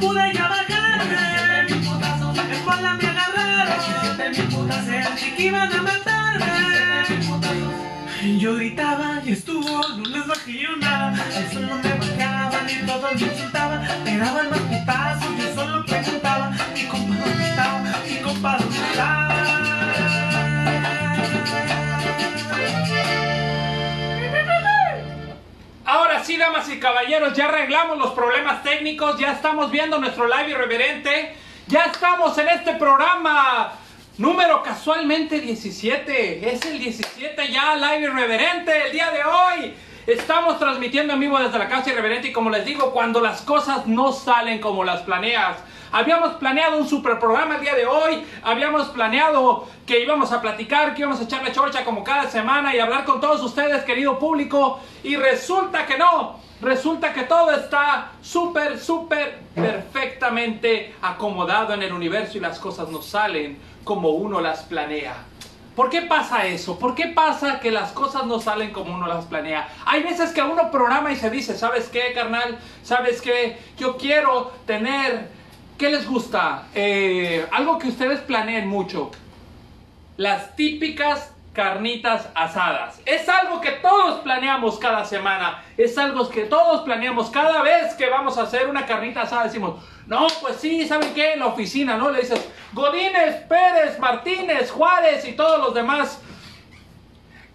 pude ya bajarme. En bola me agarraron. Sentí que iban a matarme. Yo gritaba y estuvo, no les bajé yo nada. Eso no me bajaban y todos me insultaban. Me daban más putazos, yo solo preguntaba. Mi compa dónde estaba, mi compa dónde estaba. Ahora sí, damas y caballeros, ya arreglamos los problemas técnicos, ya estamos viendo nuestro live irreverente, ya estamos en este programa número casualmente 17, es el 17 ya live irreverente el día de hoy. Estamos transmitiendo en vivo desde la casa irreverente y como les digo, cuando las cosas no salen como las planeas. Habíamos planeado un super programa el día de hoy, habíamos planeado que íbamos a platicar, que íbamos a echarle chorcha como cada semana y hablar con todos ustedes, querido público, y resulta que no, resulta que todo está súper, súper perfectamente acomodado en el universo y las cosas no salen como uno las planea. ¿Por qué pasa eso? ¿Por qué pasa que las cosas no salen como uno las planea? Hay veces que uno programa y se dice, ¿sabes qué, carnal? ¿Sabes qué? Yo quiero tener, ¿qué les gusta? Eh, algo que ustedes planeen mucho. Las típicas carnitas asadas. Es algo que todos planeamos cada semana. Es algo que todos planeamos cada vez que vamos a hacer una carnita asada. Decimos, no, pues sí, ¿saben qué? En la oficina, ¿no? Le dices, Godínez, Pérez, Martínez, Juárez y todos los demás.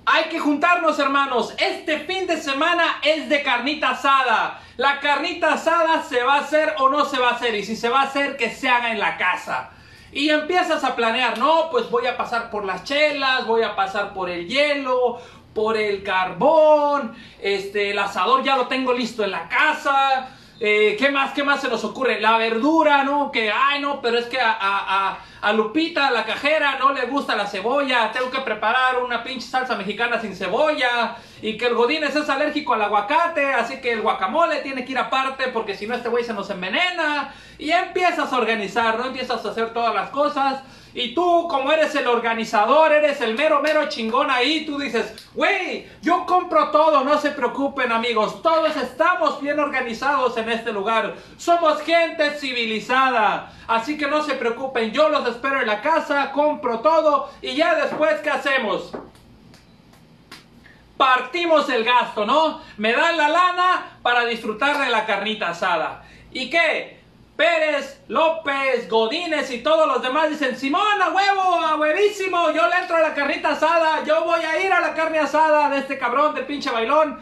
Hay que juntarnos, hermanos. Este fin de semana es de carnita asada. La carnita asada se va a hacer o no se va a hacer. Y si se va a hacer, que se haga en la casa. Y empiezas a planear, no, pues voy a pasar por las chelas, voy a pasar por el hielo, por el carbón, este, el asador ya lo tengo listo en la casa. Eh, ¿Qué más? ¿Qué más se nos ocurre? La verdura, ¿no? Que, ay, no, pero es que a, a, a, Lupita, la cajera, no le gusta la cebolla. Tengo que preparar una pinche salsa mexicana sin cebolla. Y que el Godínez es alérgico al aguacate, así que el guacamole tiene que ir aparte porque si no este güey se nos envenena. Y empiezas a organizar, ¿no? Empiezas a hacer todas las cosas. Y tú, como eres el organizador, eres el mero, mero chingón ahí, tú dices, güey, yo compro todo, no se preocupen amigos, todos estamos bien organizados en este lugar, somos gente civilizada, así que no se preocupen, yo los espero en la casa, compro todo y ya después, ¿qué hacemos? Partimos el gasto, ¿no? Me dan la lana para disfrutar de la carnita asada. ¿Y qué? Pérez, López, Godínez y todos los demás dicen, Simón, a huevo, a huevísimo, yo le entro a la carnita asada, yo voy a ir a la carne asada de este cabrón del pinche bailón.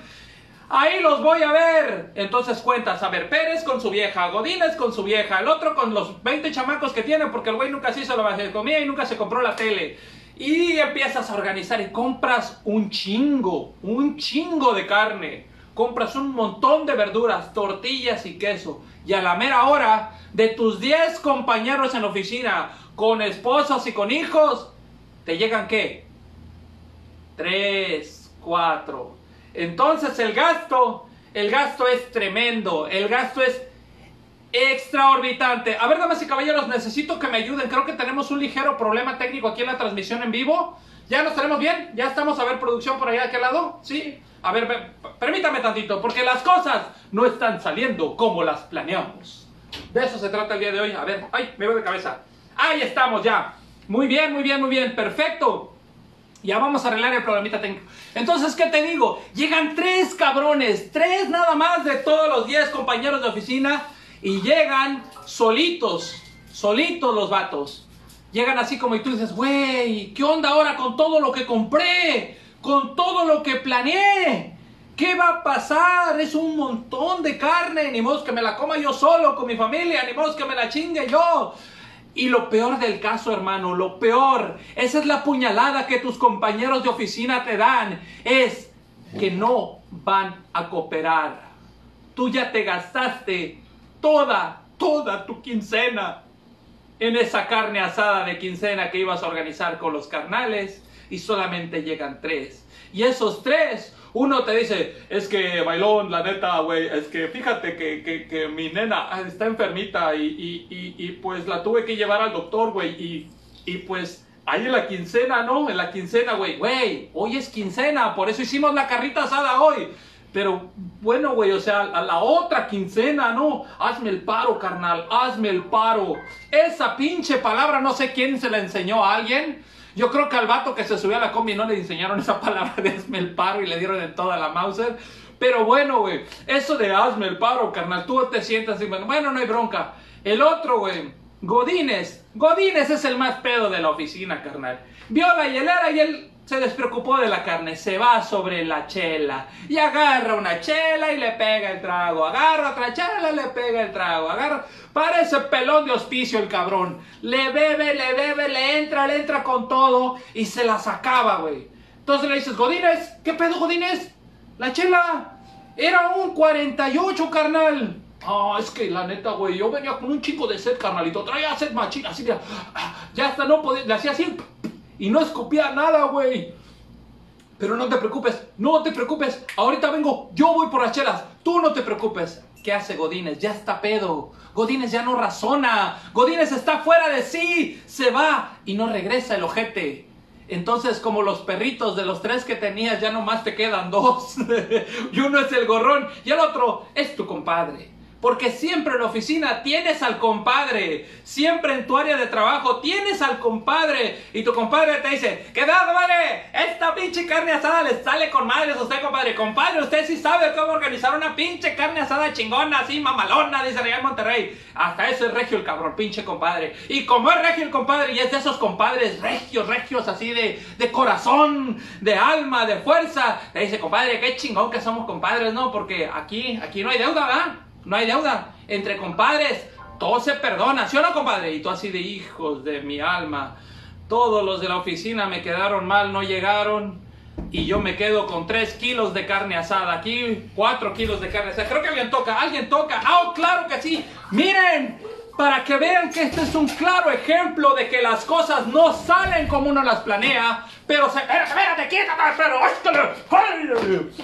Ahí los voy a ver. Entonces cuentas, a ver, Pérez con su vieja, Godínez con su vieja, el otro con los 20 chamacos que tiene porque el güey nunca se hizo la comida y nunca se compró la tele. Y empiezas a organizar y compras un chingo, un chingo de carne. Compras un montón de verduras, tortillas y queso y a la mera hora de tus 10 compañeros en la oficina con esposos y con hijos, te llegan qué? 3, 4. Entonces el gasto, el gasto es tremendo, el gasto es extraorbitante. A ver, damas y caballeros, necesito que me ayuden. Creo que tenemos un ligero problema técnico aquí en la transmisión en vivo. ¿Ya nos tenemos bien? ¿Ya estamos a ver producción por allá de aquel lado? Sí. A ver, permítame tantito, porque las cosas no están saliendo como las planeamos. De eso se trata el día de hoy. A ver, ay, me voy de cabeza. Ahí estamos ya. Muy bien, muy bien, muy bien. Perfecto. Ya vamos a arreglar el problemita técnico. Entonces, ¿qué te digo? Llegan tres cabrones, tres nada más de todos los diez compañeros de oficina y llegan solitos, solitos los vatos. Llegan así como y tú dices, güey, ¿qué onda ahora con todo lo que compré? Con todo lo que planeé. ¿Qué va a pasar? Es un montón de carne, ni modo que me la coma yo solo con mi familia, ni modo que me la chingue yo. Y lo peor del caso, hermano, lo peor, esa es la puñalada que tus compañeros de oficina te dan, es que no van a cooperar. Tú ya te gastaste toda, toda tu quincena en esa carne asada de quincena que ibas a organizar con los carnales y solamente llegan tres. Y esos tres, uno te dice, es que bailón, la neta, güey, es que fíjate que, que, mi nena está enfermita y, y, y, y, pues la tuve que llevar al doctor, güey, y pues ahí en la quincena, ¿no? En la quincena, güey, güey, hoy es quincena, por eso hicimos la carrita asada hoy. Pero bueno, güey, o sea, a la otra quincena, no. Hazme el paro, carnal, hazme el paro. Esa pinche palabra, no sé quién se la enseñó a alguien. Yo creo que al vato que se subió a la combi no le enseñaron esa palabra de hazme el paro y le dieron en toda la Mauser. Pero bueno, güey, eso de hazme el paro, carnal, tú te sientas y bueno, bueno, no hay bronca. El otro, güey, Godínez. Godínez es el más pedo de la oficina, carnal. Vio la hielera y él se despreocupó de la carne, se va sobre la chela y agarra una chela y le pega el trago, agarra otra chela y le pega el trago, agarra, parece pelón de hospicio el cabrón, le bebe, le bebe, le entra, le entra con todo y se la sacaba, güey. Entonces le dices, Godínez, ¿qué pedo, Godínez? La chela era un 48, carnal. Ah, es que la neta, güey, yo venía con un chico de sed, carnalito, traía sed machina, así de, ah, ya hasta no podía, le hacía así y no escupía nada, güey. Pero no te preocupes, no te preocupes. Ahorita vengo, yo voy por las chelas. Tú no te preocupes. ¿Qué hace Godínez? Ya está pedo. Godínez ya no razona. Godínez está fuera de sí. Se va y no regresa el ojete. Entonces, como los perritos de los tres que tenías, ya nomás te quedan dos. y uno es el gorrón y el otro es tu compadre. Porque siempre en la oficina tienes al compadre. Siempre en tu área de trabajo tienes al compadre. Y tu compadre te dice, ¿qué tal, madre? Esta pinche carne asada le sale con madres a usted, compadre. Compadre, usted sí sabe cómo organizar una pinche carne asada chingona, así mamalona, dice Real Monterrey. Hasta eso es regio el cabrón, pinche compadre. Y como es regio el compadre, y es de esos compadres regios, regios, así de, de corazón, de alma, de fuerza, le dice, compadre, qué chingón que somos compadres, ¿no? Porque aquí, aquí no hay deuda, ¿verdad? No hay deuda. Entre compadres, todo se perdona, ¿sí o no, compadre? Y tú así de hijos de mi alma. Todos los de la oficina me quedaron mal, no llegaron. Y yo me quedo con 3 kilos de carne asada. Aquí 4 kilos de carne asada. Creo que alguien toca, alguien toca. ¡Ah, claro que sí! ¡Miren! Para que vean que este es un claro ejemplo de que las cosas no salen como uno las planea, pero se... Espérate, espérate, quítate, pero...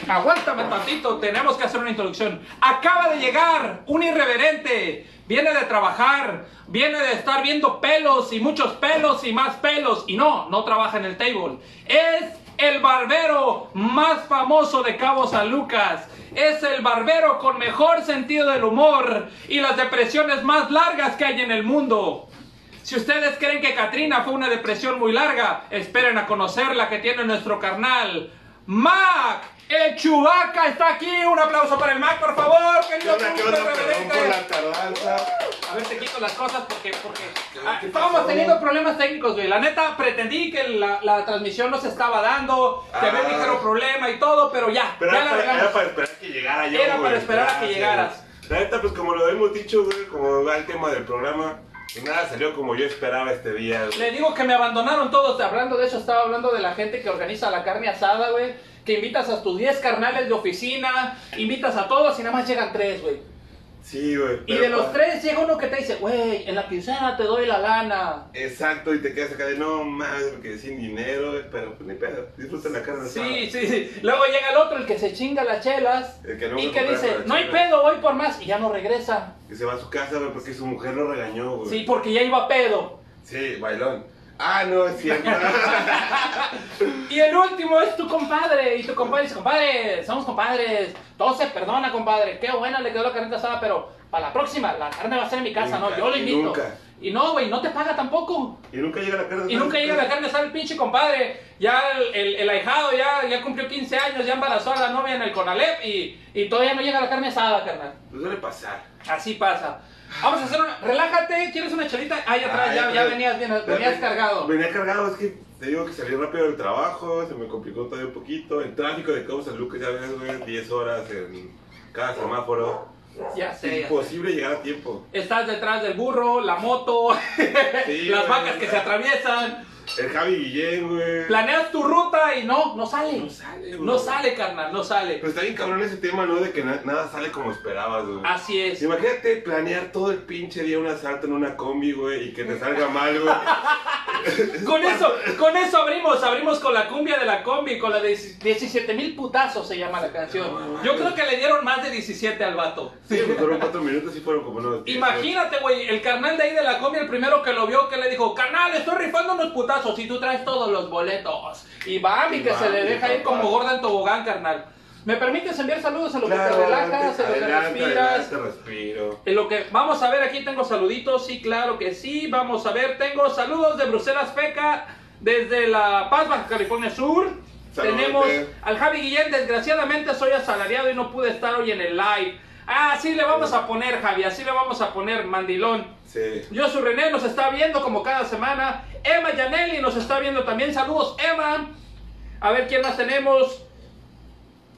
Aguántame tantito, tenemos que hacer una introducción. Acaba de llegar un irreverente. Viene de trabajar, viene de estar viendo pelos y muchos pelos y más pelos. Y no, no trabaja en el table. Es el barbero más famoso de Cabo San Lucas. Es el barbero con mejor sentido del humor y las depresiones más largas que hay en el mundo. Si ustedes creen que Katrina fue una depresión muy larga, esperen a conocer la que tiene nuestro carnal. Mac, el Chubaca está aquí. Un aplauso para el Mac, por favor. Querido. Perdón irreverente. por la tardanza. A ver, te quito las cosas porque, porque ah, ¿Qué estábamos teniendo problemas técnicos, güey. La neta, pretendí que la, la transmisión no se estaba dando, que había un Ah. ligero problema y todo, pero ya, Pero ya era la para, era para esperar que llegara yo, Era güey. para esperar a que llegaras. La neta, pues como lo hemos dicho, güey, como va el tema del programa, y nada salió como yo esperaba este día, güey. Le digo que me abandonaron todos. Hablando de eso, estaba hablando de la gente que organiza la carne asada, güey. Que invitas a tus 10 carnales de oficina, invitas a todos y nada más llegan 3, güey. Sí, güey. Y de los 3 llega uno que te dice, güey, en la quincena te doy la lana. Exacto, y te quedas acá de no mames, me quedé sin dinero, pero pues ni pedo, disfruta la carne asada. Sí, sí, sí. Luego llega el otro, el que se chinga las chelas. El que no y que dice, no hay pedo, voy por más. Y ya no regresa. Que se va a su casa, güey, porque su mujer lo regañó, güey. Sí, porque ya iba pedo. Sí, bailón. Ah, no, es cierto. Y el último es tu compadre. Y tu compadre dice, compadre, somos compadres. Todo se perdona, compadre. Qué buena le quedó la carne asada, pero para la próxima, la carne va a ser en mi casa, Nunca, ¿no? Yo lo y invito. nunca. Y no, güey, no te paga tampoco. y nunca llega la carne Y nunca llega la carne asada el pinche compadre. Ya el, el, el ahijado ya, ya cumplió 15 años, ya embarazó a la novia en el Conalep y, y todavía no llega la carne asada, carnal. Pues suele pasar. Así pasa. Vamos a hacer una... Relájate, ¿quieres una chelita? Ahí atrás, Ay, ya, ya pero- venías bien, venías cargado. Venía cargado, es que te digo que salí rápido del trabajo, se me complicó todavía un poquito. El tráfico de Cabo San Lucas, ya ves, güey, 10 horas en cada semáforo. Ya sé. ya sé. Imposible llegar a tiempo. Estás detrás del burro, la moto, Sí, las vacas que se atraviesan. El Javi Guillén, güey. Planeas tu ruta y no, no sale. No sale, güey. No sale, carnal, no sale. Pero está bien cabrón ese tema, ¿no? De que na- nada sale como esperabas, güey. Así es. Imagínate planear todo el pinche día un asalto en una combi, güey, y que te salga mal, güey. Con eso, con eso abrimos, abrimos con la cumbia de la combi, con la de 17 mil putazos se llama la canción. Yo creo que le dieron más de 17 al vato. Sí, pues fueron cuatro minutos y fueron como unos. Imagínate, güey, el carnal de ahí de la combi, el primero que lo vio, que le dijo, carnal, estoy rifando unos putazos y tú traes todos los boletos. Y Y que se le deja ir como gorda en tobogán, carnal. ¿Me permites enviar saludos a lo que te relajas, adelante, en lo que respiras? adelante, respiro. En lo que vamos a ver aquí tengo saluditos, sí, claro que sí. Vamos a ver, tengo saludos de Bruselas Feca desde La Paz, Baja California Sur. Tenemos al Javi Guillén, desgraciadamente soy asalariado y no pude estar hoy en el live. Ah, sí le vamos a poner, Javi, así le vamos a poner, mandilón. Sí. Yo su René nos está viendo como cada semana. Emma Yanelli nos está viendo también. Saludos, Emma. A ver quién más tenemos.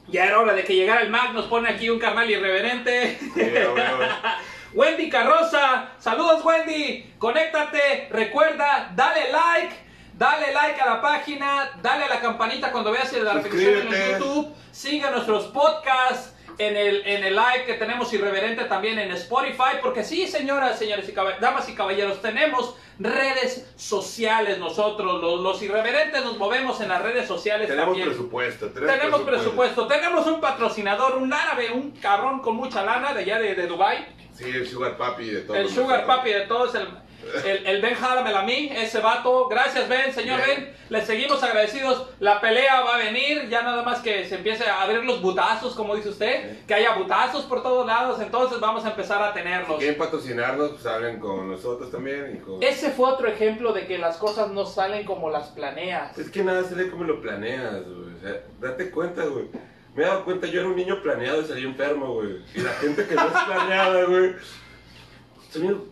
Ya era hora de que llegara el Mac. Nos pone aquí un carnal irreverente. Sí. Wendy Carroza. Saludos, Wendy. Conéctate. Recuerda, dale like. Dale like a la página. Dale a la campanita cuando veas la repetición en YouTube. Siga nuestros podcasts. En el, en el live que tenemos irreverente también en Spotify, porque sí, señoras, señores y damas y caballeros, tenemos redes sociales nosotros, los, los irreverentes nos movemos en las redes sociales Tenemos también. presupuesto. Tenemos, Tenemos presupuesto, tenemos un patrocinador, un árabe, un cabrón con mucha lana de allá de, de Dubai. Sí, el Sugar Papi de todos. El sugar papi de todos, el, el, el Ben Haramel a mí, ese vato. Gracias Ben, señor Bien. Ben. Le seguimos agradecidos. La pelea va a venir, ya nada más que se empiece a abrir los butazos, como dice usted. Bien. Que haya butazos por todos lados, entonces vamos a empezar a tenerlos. Quieren patrocinarnos, pues hablen con nosotros también. Y con... Ese fue otro ejemplo de que las cosas no salen como las planeas. Es que nada sale como lo planeas, güey. O sea, date cuenta, güey. Me he dado cuenta, yo era un niño planeado y salí enfermo, güey. Y la gente que no es planeada, güey. Señor,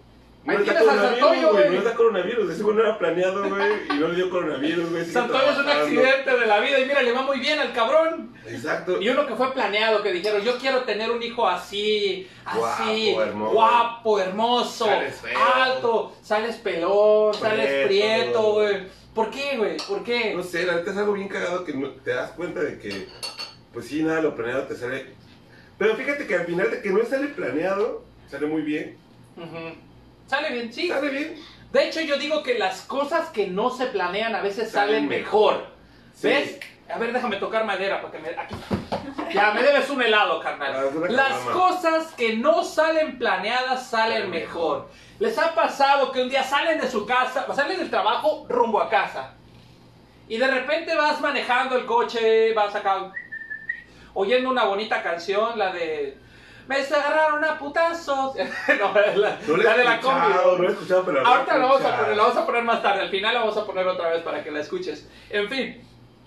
no Ahí les da tienes a coronavirus, Santoyo, güey. No da coronavirus. Ese güey no era planeado, güey. Y no le dio coronavirus, güey. Santoyo es un accidente de la vida y mira, le va muy bien al cabrón. Exacto. Y uno que fue planeado, que dijeron, yo quiero tener un hijo así, así, Guapo, hermoso. guapo, hermoso, Sales feo. alto, sales pelón, sales Prieto. güey. ¿Por qué, güey? ¿Por qué? No sé, la neta es algo bien cagado que no- te das cuenta de que, pues sí, nada, lo planeado te sale. Pero fíjate que al final de que no sale planeado, sale muy bien. Ujú. Sale bien, sí. Sale bien. De hecho, yo digo que las cosas que no se planean a veces Salen salen mejor. Sí. ¿Ves? A ver, déjame tocar madera para que me... Aquí. Ya, me debes un helado, carnal. Ah, Las cosas que no salen planeadas salen Salen mejor. ¿Les ha pasado que un día salen de su casa, salen del trabajo rumbo a casa? Y de repente vas manejando el coche, vas acá oyendo una bonita canción, la de... Me agarraron a putazos. no, la, No la de la combi. no he escuchado, pero Ahorita la vamos a poner, la vamos a poner más tarde. Al final la vamos a poner otra vez para que la escuches. En fin,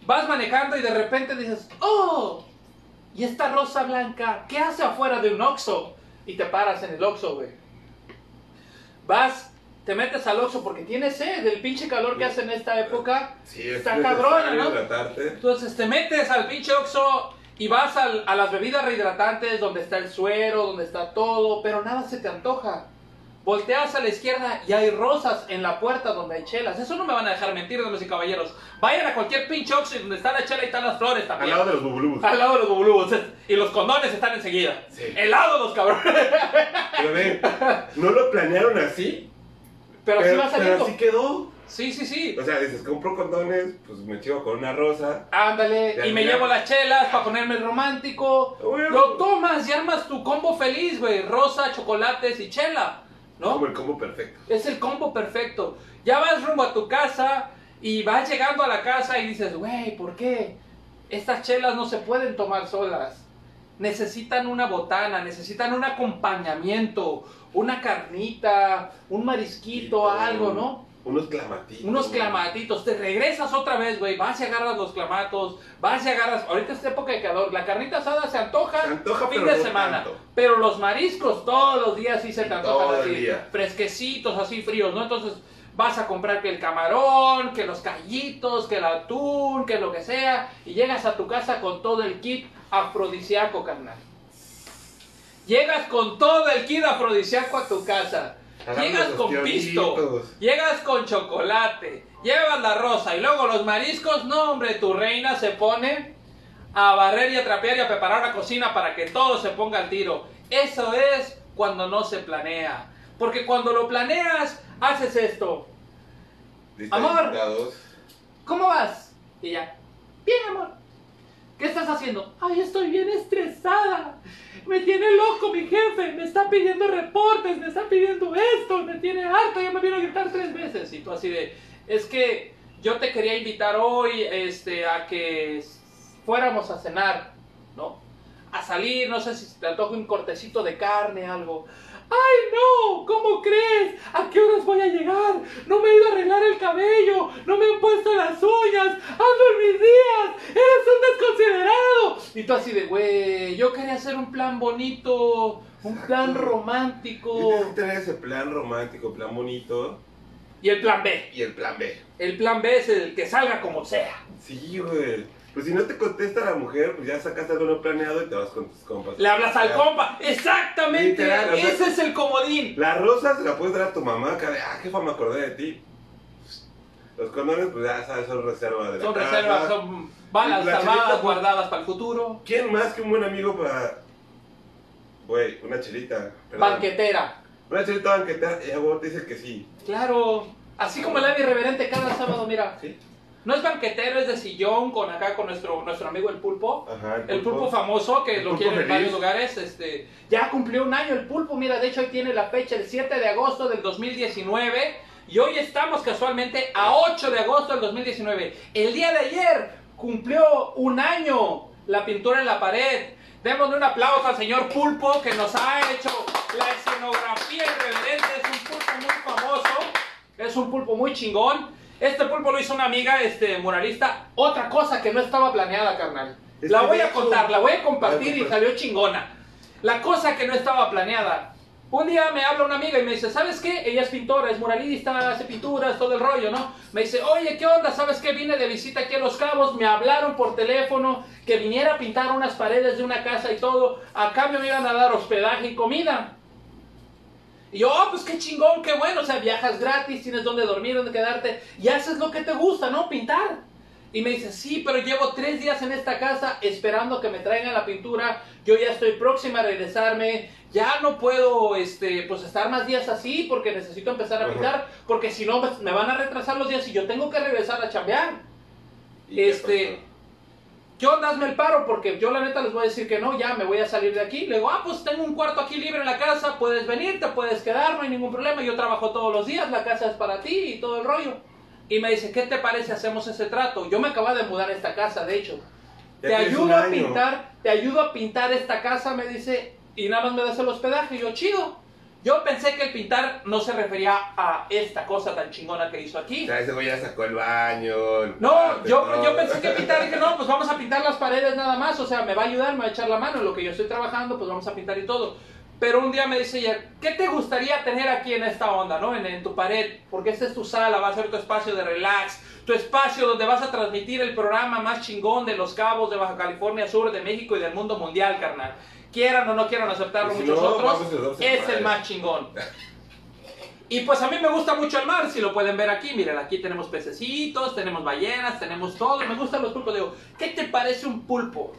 vas manejando y de repente dices, ¡Oh! ¿Y esta rosa blanca qué hace afuera de un Oxxo? Y te paras en el Oxxo, güey. Vas, te metes al Oxxo porque tienes sed del pinche calor que hace en esta época. Sí, es Está cabrona, ¿no? hidratarte. Entonces te metes al pinche Oxxo y vas al- a las bebidas rehidratantes donde está el suero, donde está todo, pero nada se te antoja. Volteas a la izquierda y hay rosas en la puerta donde hay chelas. Eso no me van a dejar mentir, damas y caballeros. Vayan a cualquier pinche Oxxo donde está la chela y están las flores Al también. lado de los bubulubus. Al lado de los bubulubos. Y los condones están enseguida. Sí. El lado los cabrones. Pero ven, no lo planearon así. Pero, sí va pero saliendo. así quedó. Sí, sí, sí. O sea, dices, compro condones, pues me chivo con una rosa. Ándale, y me llevo las chelas para ponerme romántico. Bueno. Lo tomas y armas tu combo feliz, güey. Rosa, chocolates y chela. ¿No? Como el combo perfecto. Es el combo perfecto. Ya vas rumbo a tu casa y vas llegando a la casa y dices, güey, ¿por qué? Estas chelas no se pueden tomar solas. Necesitan una botana, necesitan un acompañamiento, una carnita, un marisquito, algo, ¿no? Unos clamatitos. Unos clamatitos, te regresas otra vez, güey, vas y agarras los clamatos, vas y agarras, ahorita es época de calor, la carnita asada se antoja, Se antoja, fin de no semana, tanto. pero los mariscos todos los días sí se te antojan todo así, día. fresquecitos, así fríos, ¿no? Entonces vas a comprar que el camarón, que los callitos, que el atún, que lo que sea, y llegas a tu casa con todo el kit afrodisíaco, carnal. Llegas con todo el kit afrodisíaco a tu casa. Llegas con pisto, llegas con chocolate, llevas la rosa y luego los mariscos. No, hombre, tu reina se pone a barrer y a trapear y a preparar la cocina para que todo se ponga al tiro. Eso es cuando no se planea. Porque cuando lo planeas, haces esto. Amor. invitados. ¿Cómo vas? Y ya, bien, amor. ¿Qué estás haciendo? Ay, estoy bien estresada. Me tiene loco mi jefe. Me está pidiendo reportes, me está pidiendo esto, me tiene harto. Ya me vino a gritar tres veces. Y tú así de, es que yo te quería invitar hoy este, a que fuéramos a cenar. ¿no? A salir, no sé si te antoja un cortecito de carne, algo. ¡Ay, no! ¿Cómo crees? ¿A qué horas voy a llegar? No me he ido a arreglar el cabello, no me han puesto las uñas, ando en mis días, eres un desconsiderado. Y tú así de, güey, yo quería hacer un plan bonito, un plan romántico. Tienes que tener ese plan romántico, plan bonito. Y el plan B. Y el plan B. El plan B es el que salga como sea. Sí, güey. Pues si no te contesta la mujer, pues ya sacaste algo no planeado y te vas con tus compas. Le hablas al compa. Exactamente. Literal, o sea- Ese es el comodín. La rosa se la puedes dar a tu mamá de, ah, jefa, me acordé de ti. Los condones, pues ya sabes, son reserva de la Son casa. reservas, son balas La salvadas, pues- guardadas para el futuro. ¿Quién más que un buen amigo para. Güey, una chelita. perdón. Banquetera. Una chelita banquetera, y a vos te dice que sí. Claro. Así como el ave irreverente cada sábado, mira. ¿Sí? No es banquetero, es de sillón con acá con nuestro, nuestro amigo el pulpo. Ajá, El pulpo famoso, que El lo pulpo quiere en varios lugares, este, ya cumplió un año el pulpo, mira, de hecho hoy tiene la fecha, el 7 de agosto del 2019, y hoy estamos casualmente a 8 de agosto del 2019. El día de ayer cumplió un año la pintura en la pared. Démosle un aplauso al señor Pulpo que nos ha hecho la escenografía irreverente, es un pulpo muy famoso, es un pulpo muy chingón. Este pulpo lo hizo una amiga este, muralista. Otra cosa que no estaba planeada, carnal. Es La voy a hecho- contar, la voy a compartir y salió chingona. La cosa que no estaba planeada. Un día me habla una amiga y me dice, ¿sabes qué? Ella es pintora, es muralista, hace pinturas, todo el rollo, ¿no? Me dice, oye, ¿qué onda? ¿Sabes qué? Vine de visita aquí a Los Cabos, me hablaron por teléfono que viniera a pintar unas paredes de una casa y todo. A cambio me iban a dar hospedaje y comida. Y yo, oh, pues qué chingón, qué bueno, o sea, viajas gratis, tienes donde dormir, donde quedarte, y haces lo que te gusta, ¿no? Pintar. Y me dice, sí, pero llevo tres días en esta casa esperando que me traigan la pintura, yo ya estoy próxima a regresarme, ya no puedo, este, pues estar más días así porque necesito empezar a Ajá. pintar, porque si no me- me van a retrasar los días y yo tengo que regresar a chambear. ¿Y qué Este? ¿Qué onda? Hazme el paro, porque yo la neta les voy a decir que no, ya me voy a salir de aquí. Le digo, ah, pues tengo un cuarto aquí libre en la casa, puedes venir, te puedes quedar, no hay ningún problema. Yo trabajo todos los días, la casa es para ti y todo el rollo. Y me dice, ¿qué te parece hacemos ese trato? Yo me acabo de mudar a esta casa, de hecho. Ya Te ayudo a pintar, te ayudo a pintar esta casa, me dice, y nada más me das el hospedaje. Y yo, chido. Yo pensé que el pintar no se refería a esta cosa tan chingona que hizo aquí. O sea, ese güey ya sacó el baño. el No, yo, yo pensé que pintar, dije, no, pues vamos a pintar las paredes nada más, o sea, me va a ayudar, me va a echar la mano en lo que yo estoy trabajando, pues vamos a pintar y todo. Pero un día me dice ella, ¿qué te gustaría tener aquí en esta onda, no? En, en tu pared, porque esta es tu sala, va a ser tu espacio de relax, tu espacio donde vas a transmitir el programa más chingón de Los Cabos, de Baja California Sur, de México y del mundo mundial, carnal. Quieran o no quieran aceptarlo si muchos no, otros, es el más chingón. Y pues a mí me gusta mucho el mar, si lo pueden ver aquí, miren, aquí tenemos pececitos, tenemos ballenas, tenemos todo, me gustan los pulpos. Digo, ¿qué te parece un pulpo?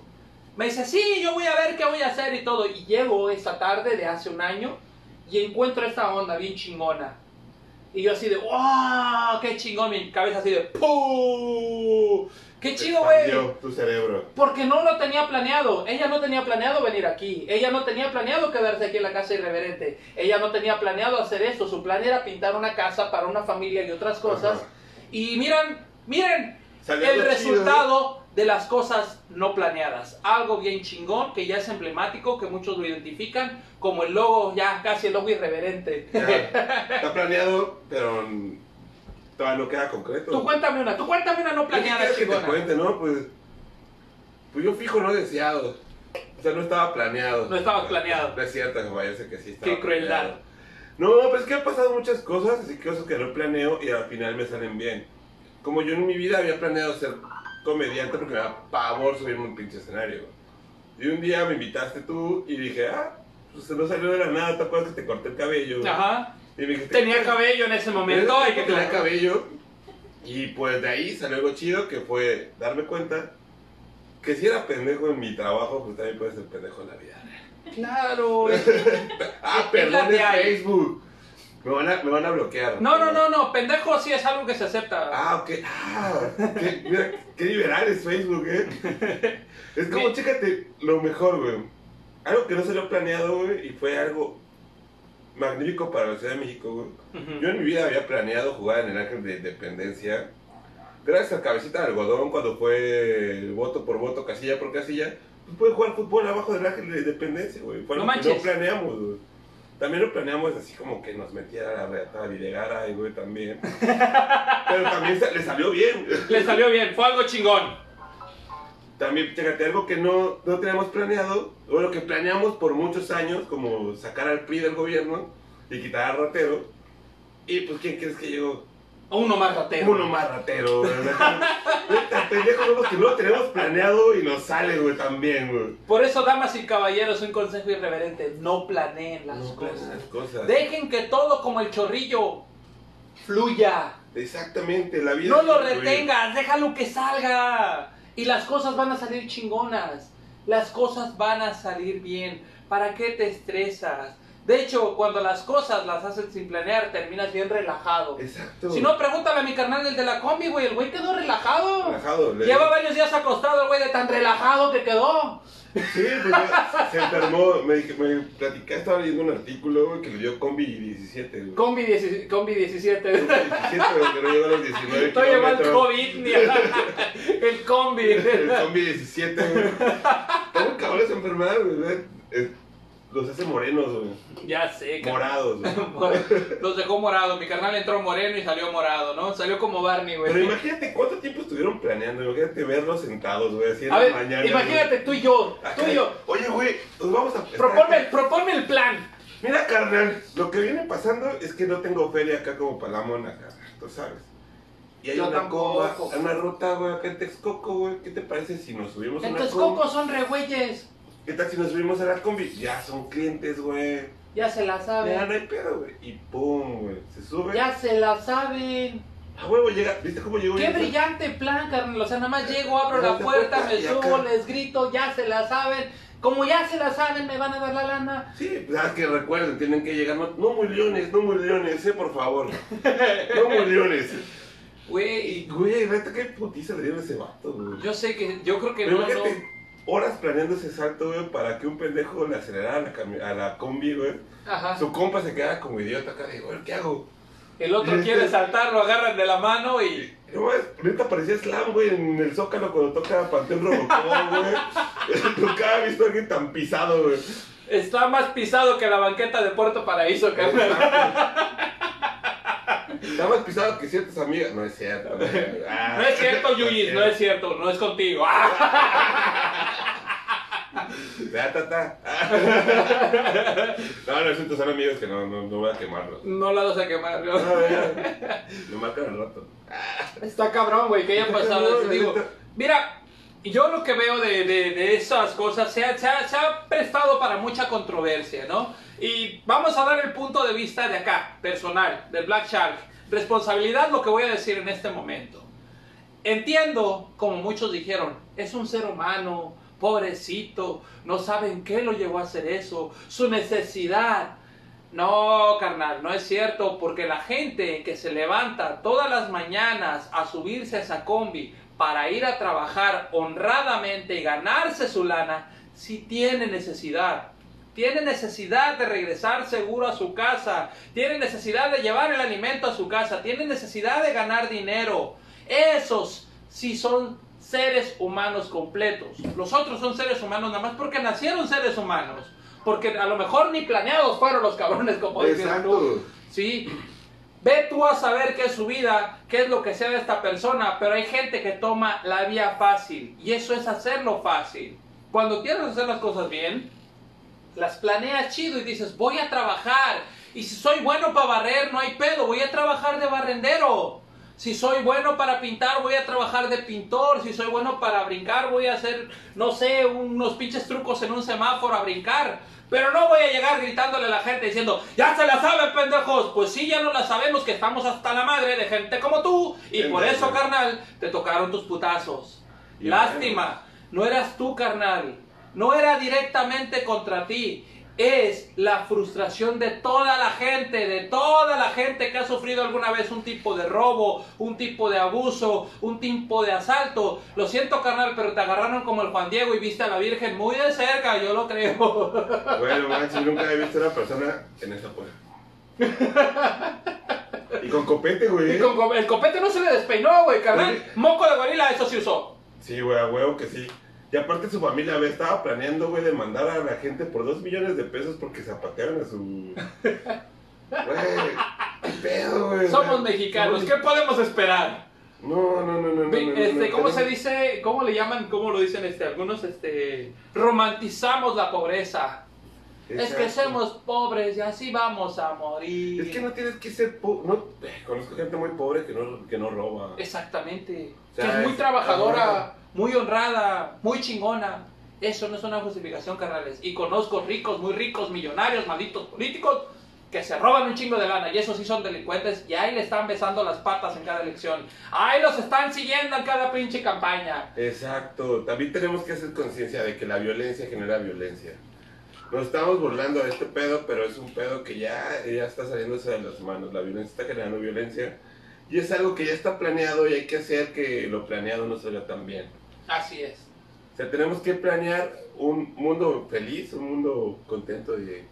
Me dice, sí, yo voy a ver qué voy a hacer y todo. Y llego esta tarde de hace un año y encuentro esta onda bien chingona. Y yo así de, ¡wow! ¡Qué chingón! Mi cabeza así de, ¡puh! ¡Qué chido, güey! tu cerebro. Porque no lo tenía planeado. Ella no tenía planeado venir aquí. Ella no tenía planeado quedarse aquí en la casa irreverente. Ella no tenía planeado hacer esto. Su plan era pintar una casa para una familia y otras cosas. Ajá. Y miren, miren Salió el algo resultado de las cosas no planeadas. Algo bien chingón que ya es emblemático, que muchos lo identifican como el logo, ya casi el logo irreverente. Ya, está planeado, pero todavía no queda concreto. Tú cuéntame una, tú cuéntame una no ¿Qué planeada quieres que te cuente, no? Pues, pues yo fijo no deseado. O sea, no estaba planeado. No estabas planeado. No es cierto, yo sé que sí estaba Qué crueldad. planeado. No, pues es que han pasado muchas cosas, así que cosas que no planeo y al final me salen bien. Como yo en mi vida había planeado ser comediante porque me da pavor subirme a un pinche escenario. Y un día me invitaste tú y dije, ah, pues se no salió de la nada, ¿te acuerdas que te corté el cabello? Ajá. Y me dijiste, Tenía cabello en ese momento. hay que tenía cabello. Y pues de ahí salió algo chido que fue darme cuenta que si era pendejo en mi trabajo, pues también puedes ser pendejo en la vida. Claro. Ah, perdón, hay. Facebook. Me van, a, me van a bloquear. No, no, no, no, pendejo sí es algo que se acepta. Ah, ok. Ah, qué, mira, qué liberal es Facebook, ¿eh? Es como, Mi- chécate, lo mejor, güey. Algo que no se lo planeado, güey, y fue algo magnífico para la Ciudad de México, güey. Yo en mi vida había planeado jugar en el Ángel de Independencia. Gracias a Cabecita de Algodón, cuando fue voto por voto, casilla por casilla, puede jugar fútbol abajo del ángel de dependencia, güey. Fue No que manches. no planeamos, güey. También lo planeamos así como que nos metiera la reata a Videgara, y, güey, también. Pero también le salió bien. Le salió bien, fue algo chingón. También, fíjate, algo que no, no teníamos planeado, o lo que planeamos por muchos años, como sacar al PRI del gobierno y quitar al ratero. Y pues, ¿quién crees que llegó? Uno más ratero. Uno más ratero, güey. Neta, pendejos somos que no lo tenemos planeado y nos sale, güey, también, güey. Por eso, damas y caballeros, un consejo irreverente. No planeen las No, cosas. las cosas. Dejen que todo como el chorrillo fluya. Exactamente, la vida. No lo retengas, déjalo que salga. Y las cosas van a salir chingonas. Las cosas van a salir bien. ¿Para qué te estresas? De hecho, cuando las cosas las haces sin planear, terminas bien relajado. Exacto. Si no, pregúntale a mi carnal del de la combi, güey. El güey quedó relajado. Relajado, le- Lleva varios días acostado el güey de tan relajado que quedó. Sí, pues se enfermó. Me, dije- me platicé, estaba leyendo un artículo güey, que le dio Combi 17. güey. Combi, 17 combi 17. Combi 17, güey, que no llegó a los 19 Estoy llevando el kilómetros. COVID, ni el combi. El Combi 17, güey. Muy cabrón esa enfermedad, güey. Los hace morenos, güey. Ya sé. Morados, güey. Los dejó morado. Mi carnal entró moreno y salió morado, ¿no? Salió como Barney, güey. Pero imagínate cuánto tiempo estuvieron planeando. Imagínate verlos sentados, güey, así en A la ver, mañana. imagínate tú y yo, tú y yo. Oye, güey, nos vamos a. Proponme, proponme el plan. Mira, carnal, lo que viene pasando es que no tengo feria acá como para la mona, carnal, tú sabes. Y hay Yo una tampoco. comba, una ruta, güey, acá en Texcoco, güey. ¿Qué te parece si nos subimos a una Entonces, combi? Coco son re güeyes. ¿Qué tal si nos subimos a la combi? Ya son clientes, güey. Ya se la Ya no saben. hay pedo, güey. Y pum, güey. Se sube. Ya se la saben. A huevo llega. ¿Viste cómo llegó? Qué brillante plan, carnal. O sea, nada más llego, abro la puerta, puerta me subo, acá. les grito, ya se la saben. Como ya se la saben, me van a dar la lana. Sí, pues ah, que recuerden, tienen que llegar. No, no muy leones, no muy leones, eh, por favor. No muy leones. Güey, Y, güey, qué putiza le dieron a ese vato, güey. yo sé que, yo creo que Pero no, no. Horas planeando ese salto, güey, para que un pendejo le acelerara a la, cami- a la combi, güey. Ajá. Su compa se queda como idiota acá, güey, ¿qué hago? El otro quiere saltar, lo agarran de la mano y. No, neta parecía slam, güey, en el Zócalo cuando toca Panteón Robocop, güey. Nunca había visto a alguien tan pisado, güey. Está más pisado que la banqueta de Puerto Paraíso, carnal. Está más pisado que ciertas amigas. No es cierto, güey. Ah, No es cierto, Yuyis, no es cierto, no es contigo. Ya, ta, ta. No, no, esos son amigos que no, no, no voy a quemarlos. No la vas a quemar, No, ¿no? Me marcan al rato. Está cabrón, güey, que haya pasado eso. Digo, mira, yo lo que veo de, de- esas cosas se ha- se ha prestado para mucha controversia, ¿no? Y vamos a dar el punto de vista de acá, personal, del Black Shark. Responsabilidad, lo que voy a decir en este momento. Entiendo, como muchos dijeron, es un ser humano, pobrecito, no saben qué lo llevó a hacer eso, su necesidad. No, carnal, no es cierto, porque la gente que se levanta todas las mañanas a subirse a esa combi para ir a trabajar honradamente y ganarse su lana, sí tiene necesidad. Tiene necesidad de regresar seguro a su casa, tiene necesidad de llevar el alimento a su casa, tiene necesidad de ganar dinero. Esos sí son seres humanos completos. Los otros son seres humanos nada más porque nacieron seres humanos. Porque a lo mejor ni planeados fueron los cabrones, como dices tú. Sí. Ve tú a saber qué es su vida, qué es lo que sea de esta persona, pero hay gente que toma la vía fácil y eso es hacerlo fácil. Cuando quieres hacer las cosas bien, las planeas chido y dices, voy a trabajar. Y si soy bueno para barrer, no hay pedo, voy a trabajar de barrendero. Si soy bueno para pintar, voy a trabajar de pintor. Si soy bueno para brincar, voy a hacer, no sé, unos pinches trucos en un semáforo a brincar. Pero no voy a llegar gritándole a la gente diciendo, ya se la saben, pendejos. Pues sí, ya no la sabemos que estamos hasta la madre de gente como tú. Y por eso, carnal, te tocaron tus putazos. Lástima, no eras tú, carnal. No era directamente contra ti. Es la frustración de toda la gente, de toda la gente que ha sufrido alguna vez un tipo de robo, un tipo de abuso, un tipo de asalto. Lo siento, carnal, pero te agarraron como el Juan Diego y viste a la Virgen muy de cerca, yo lo creo. Bueno, manches, nunca he visto a una persona en esa pose. Y con copete, güey. Y con co- el copete no se le despeinó, güey, carnal. Moco de gorila, eso sí usó. Sí, güey, a huevo que sí. Y aparte su familia güey, estaba planeando, güey, de mandar a la gente por dos millones de pesos porque zapatearon a su... Güey, qué pedo, güey. Somos mexicanos, ¿qué podemos esperar? No, no, no, no, no. Vi- no, no, este, ¿Cómo se dice? ¿Cómo le llaman? ¿Cómo lo dicen este? Algunos este, romantizamos la pobreza. Es que somos pobres y así vamos a morir. Es que no tienes que ser pobre. No, eh, conozco gente muy pobre que no, que no roba. Exactamente. O sea, que es muy trabajadora. Muy honrada, muy chingona. Eso no es una justificación, carnales. Y conozco ricos, muy ricos, millonarios, malditos políticos, que se roban un chingo de lana. Y esos sí son delincuentes. Y ahí le están besando las patas en cada elección. Ahí los están siguiendo en cada pinche campaña. Exacto. También tenemos que hacer conciencia de que la violencia genera violencia. Nos estamos burlando de este pedo, pero es un pedo que ya, ya está saliéndose de las manos. La violencia está generando violencia. Y es algo que ya está planeado y hay que hacer que lo planeado no salga tan bien. Así es. O sea, tenemos que planear un mundo feliz, un mundo contento y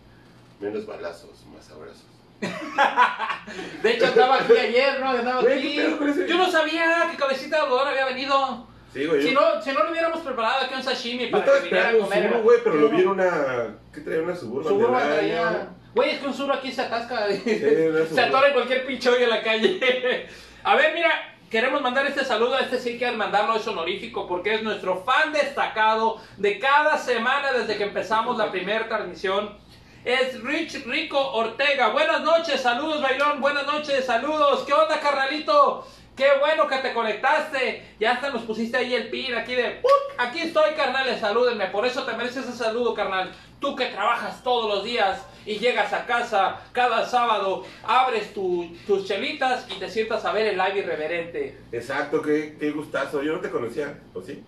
menos balazos, más abrazos. De hecho, andaba aquí ayer, ¿no? Andaba aquí. Yo no sabía que Cabecita de Algodón había venido. Sí, güey. Si no, si no le hubiéramos preparado aquí un sashimi para que viniera a comer. Subaru, güey, pero lo vi en una... ¿Qué traía? Una Suburban Suburban traía-. Güey, es que un sur aquí se atasca. se atora en cualquier pinche hoyo en la calle. A ver, mira, queremos mandar este saludo. A este sí que al mandarlo es honorífico porque es nuestro fan destacado de cada semana desde que empezamos la primera transmisión. Es Rich Rico Ortega. Buenas noches, saludos, Bailón. Buenas noches, saludos. ¿Qué onda, carnalito? Qué bueno que te conectaste. Ya hasta nos pusiste ahí el pin aquí de. Aquí estoy, carnales, salúdenme. Por eso te mereces ese saludo, carnal. Tú que trabajas todos los días y llegas a casa cada sábado, abres tu- tus chelitas y te sientas a ver el live irreverente. Exacto, qué, qué gustazo. Yo no te conocía, ¿o sí?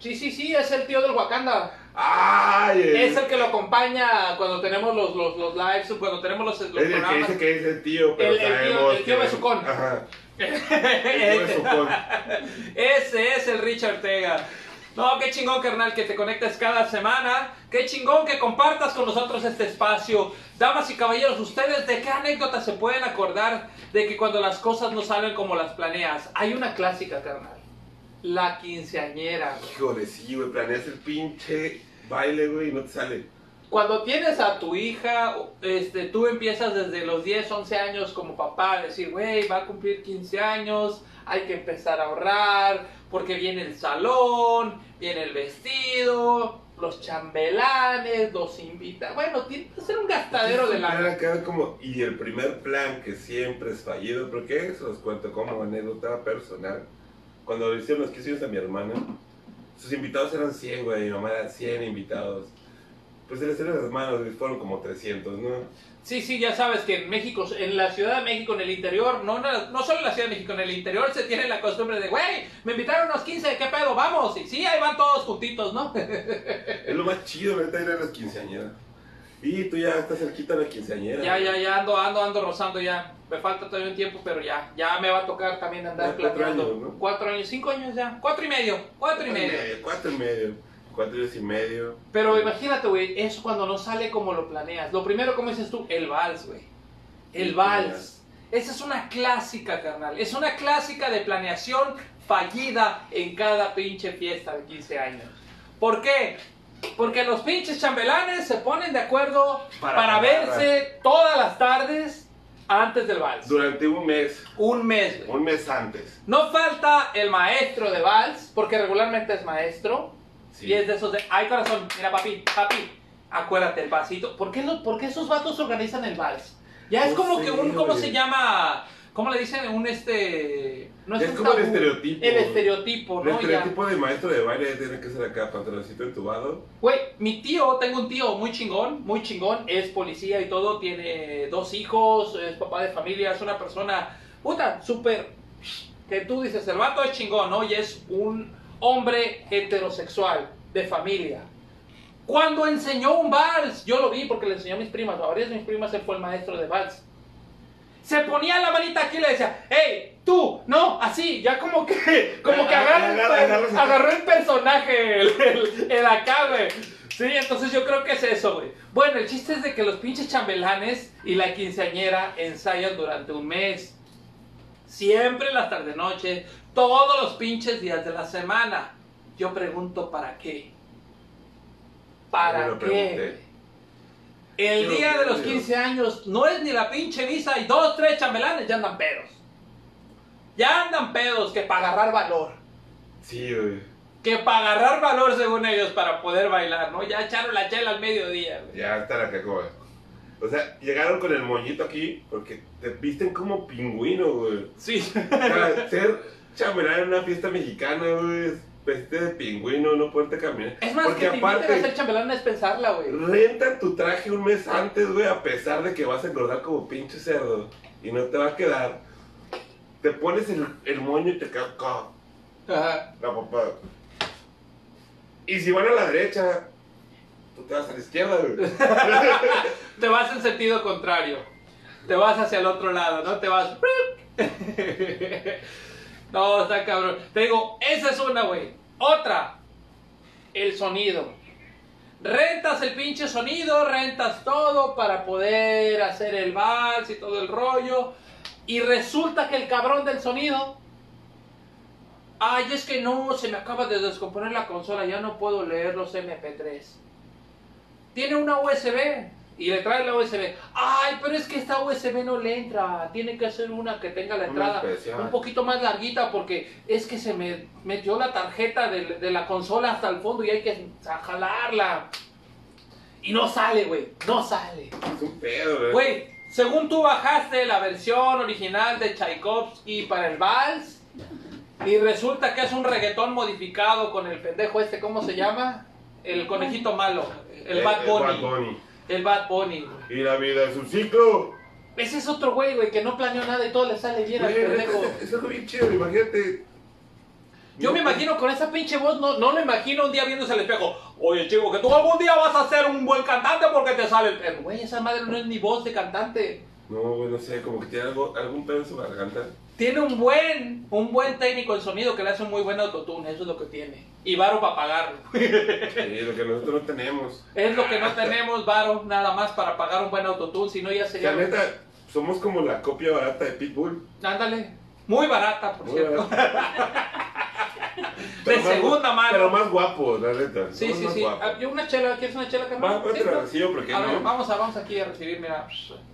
Sí, sí, sí, es el tío del Wakanda. ¡Ay! Es el que lo acompaña cuando tenemos los, los, los lives, cuando tenemos los, los Es el que programas. dice que es el tío, pero El- el tío- sabemos el tío que-. Ajá. El tío. Ese es el Richard Ortega. No, qué chingón, carnal, que te conectes cada semana. Qué chingón que compartas con nosotros este espacio. Damas y caballeros, ¿ustedes de qué anécdotas se pueden acordar de que cuando las cosas no salen como las planeas? Hay una clásica, carnal. La quinceañera, güey. Híjole, sí, güey, planeas el pinche baile, güey, y no te sale. Cuando tienes a tu hija, este, tú empiezas desde los 10, 11 años como papá a decir, güey, va a cumplir 15 años, hay que empezar a ahorrar, porque viene el salón, viene el vestido, los chambelanes, los invitados. Bueno, tiene que ser un gastadero de acá como, y el primer plan que siempre es fallido, porque eso los cuento como anécdota personal. Cuando le hicieron los 15 años a mi hermana, sus invitados eran 100, güey, mi mamá era 100 invitados. Pues se les dieron las manos, y fueron como 300, ¿no? Sí, sí, ya sabes que en México, en la Ciudad de México, en el interior, no, no, no solo en la Ciudad de México, en el interior se tiene la costumbre de, güey, me invitaron a los 15, ¿qué pedo? Vamos. Y sí, ahí van todos juntitos, ¿no? Es lo más chido, neta, ir a las quinceañeras. Y tú ya estás cerquita de la quinceañera. Ya, ya, ya ando, ando, ando rozando ya. Me falta todavía un tiempo, pero ya, ya me va a tocar también andar Ya, cuatro ¿no? Cuatro años, cinco años ya. Cuatro y medio, cuatro y medio. Cuatro y medio. Cuatro años y medio. Pero imagínate, güey, eso cuando no sale como lo planeas. Lo primero, como dices tú, el vals, güey. El vals. Esa es una clásica, carnal. Es una clásica de planeación fallida en cada pinche fiesta de 15 años. ¿Por qué? Porque los pinches chambelanes se ponen de acuerdo Para para, verse todas las tardes antes del vals. Durante un mes, Un mes, güey. un mes antes. No falta el maestro de vals, porque regularmente es maestro. Sí. Y es de esos de, ay corazón, mira papi, papi, acuérdate el vasito. ¿Por qué, lo- por qué esos vatos organizan el vals? Ya es como que un, ¿cómo oye. se llama? ¿Cómo le dicen? Un este... No Es un como el estereotipo. El estereotipo, El ¿no? Ya. estereotipo de maestro de baile tiene que ser acá, pantaloncito entubado. Güey, mi tío, tengo un tío muy chingón, muy chingón, es policía y todo, tiene dos hijos, es papá de familia, es una persona, puta, súper, que tú dices, el vato es chingón, ¿no? Y es un hombre heterosexual, de familia. Cuando enseñó un vals, yo lo vi porque le enseñó a mis primas, a varias de mis primas él fue el maestro de vals. Se ponía la manita aquí y le decía, hey, tú, no, así, ya como que, como que agarra, Agarra- agarra- agarró el personaje, el, el, güey. Sí, entonces yo creo que es eso, güey. Bueno, el chiste es de que los pinches chambelanes y la quinceañera ensayan durante un mes. Siempre las tarde noche, todos los pinches días de la semana. Yo pregunto, ¿para qué? ¿Para lo qué? pregunté. El Yo día lo de los creo. 15 años no es ni la pinche visa y dos, tres chambelanes ya andan pedos. Ya andan pedos que para agarrar valor. Sí, güey. Que para agarrar valor según ellos para poder bailar, ¿no? Ya echaron la chela al mediodía. güey. Ya está la cagó, güey. O sea, llegaron con el moñito aquí porque te visten como pingüino, güey. Sí. O sea, ser chambelán en una fiesta mexicana, güey, es vestirte de pingüino, no poderte caminar. Es más, porque que te inviten a aparte, ser chambelán es pensarla, güey. renta tu traje un mes antes, güey, a pesar de que vas a engordar como pinche cerdo y no te va a quedar. Te pones el, el moño y te queda acá, Ajá. la papá. Y si van a la derecha, tú te vas a la izquierda, güey. Te vas en sentido contrario. Te vas hacia el otro lado, ¿no? Te vas. No, está cabrón. Te digo, esa es una, güey. Otra, el sonido. Rentas el pinche sonido, rentas todo para poder hacer el vals y todo el rollo. Y resulta que el cabrón del sonido. Ay, es que no, se me acaba de descomponer la consola, ya no puedo leer los MP3 tiene una USB y le trae la USB. Ay, pero es que esta USB no le entra. Tiene que ser una que tenga la entrada un poquito más larguita porque es que se me metió la tarjeta de, de la consola hasta el fondo y hay que jalarla. Y no sale, güey. No sale. Es un pedo, güey. Güey, según tú bajaste la versión original de Tchaikovsky para el vals y resulta que es un reggaetón modificado con el pendejo este, ¿cómo se llama? El conejito malo, el Bad el Bunny. Bad Bunny. El Bad Bunny. Y la vida es un ciclo. Ese es otro güey, güey, que no planeó nada y todo le sale bien al pendejo. es, es algo bien chido, imagínate. Yo me imagino con esa pinche voz, no, no lo imagino un día viéndose al espejo. Oye, chico, que tú algún día vas a ser un buen cantante porque te sale el pelo. Güey, esa madre no es ni voz de cantante. No, güey, no sé, como que tiene algo, algún pedo en su garganta. Tiene un buen, un buen técnico en sonido que le hace un muy buen autotune, eso es lo que tiene. Y varo para pagarlo. Sí, lo que nosotros no tenemos. Es lo que no tenemos, varo, nada más para pagar un buen autotune, si no ya La sería... neta, somos como la copia barata de Pitbull. Ándale, muy barata, por Muy cierto. barata. De segunda gu- mano. Pero más guapo, la neta. Sí, sí, sí. Ah, yo una chela, ¿quieres una chela, carnal? Va, Sí, la ¿no? vamos, a, vamos aquí a recibir, mira,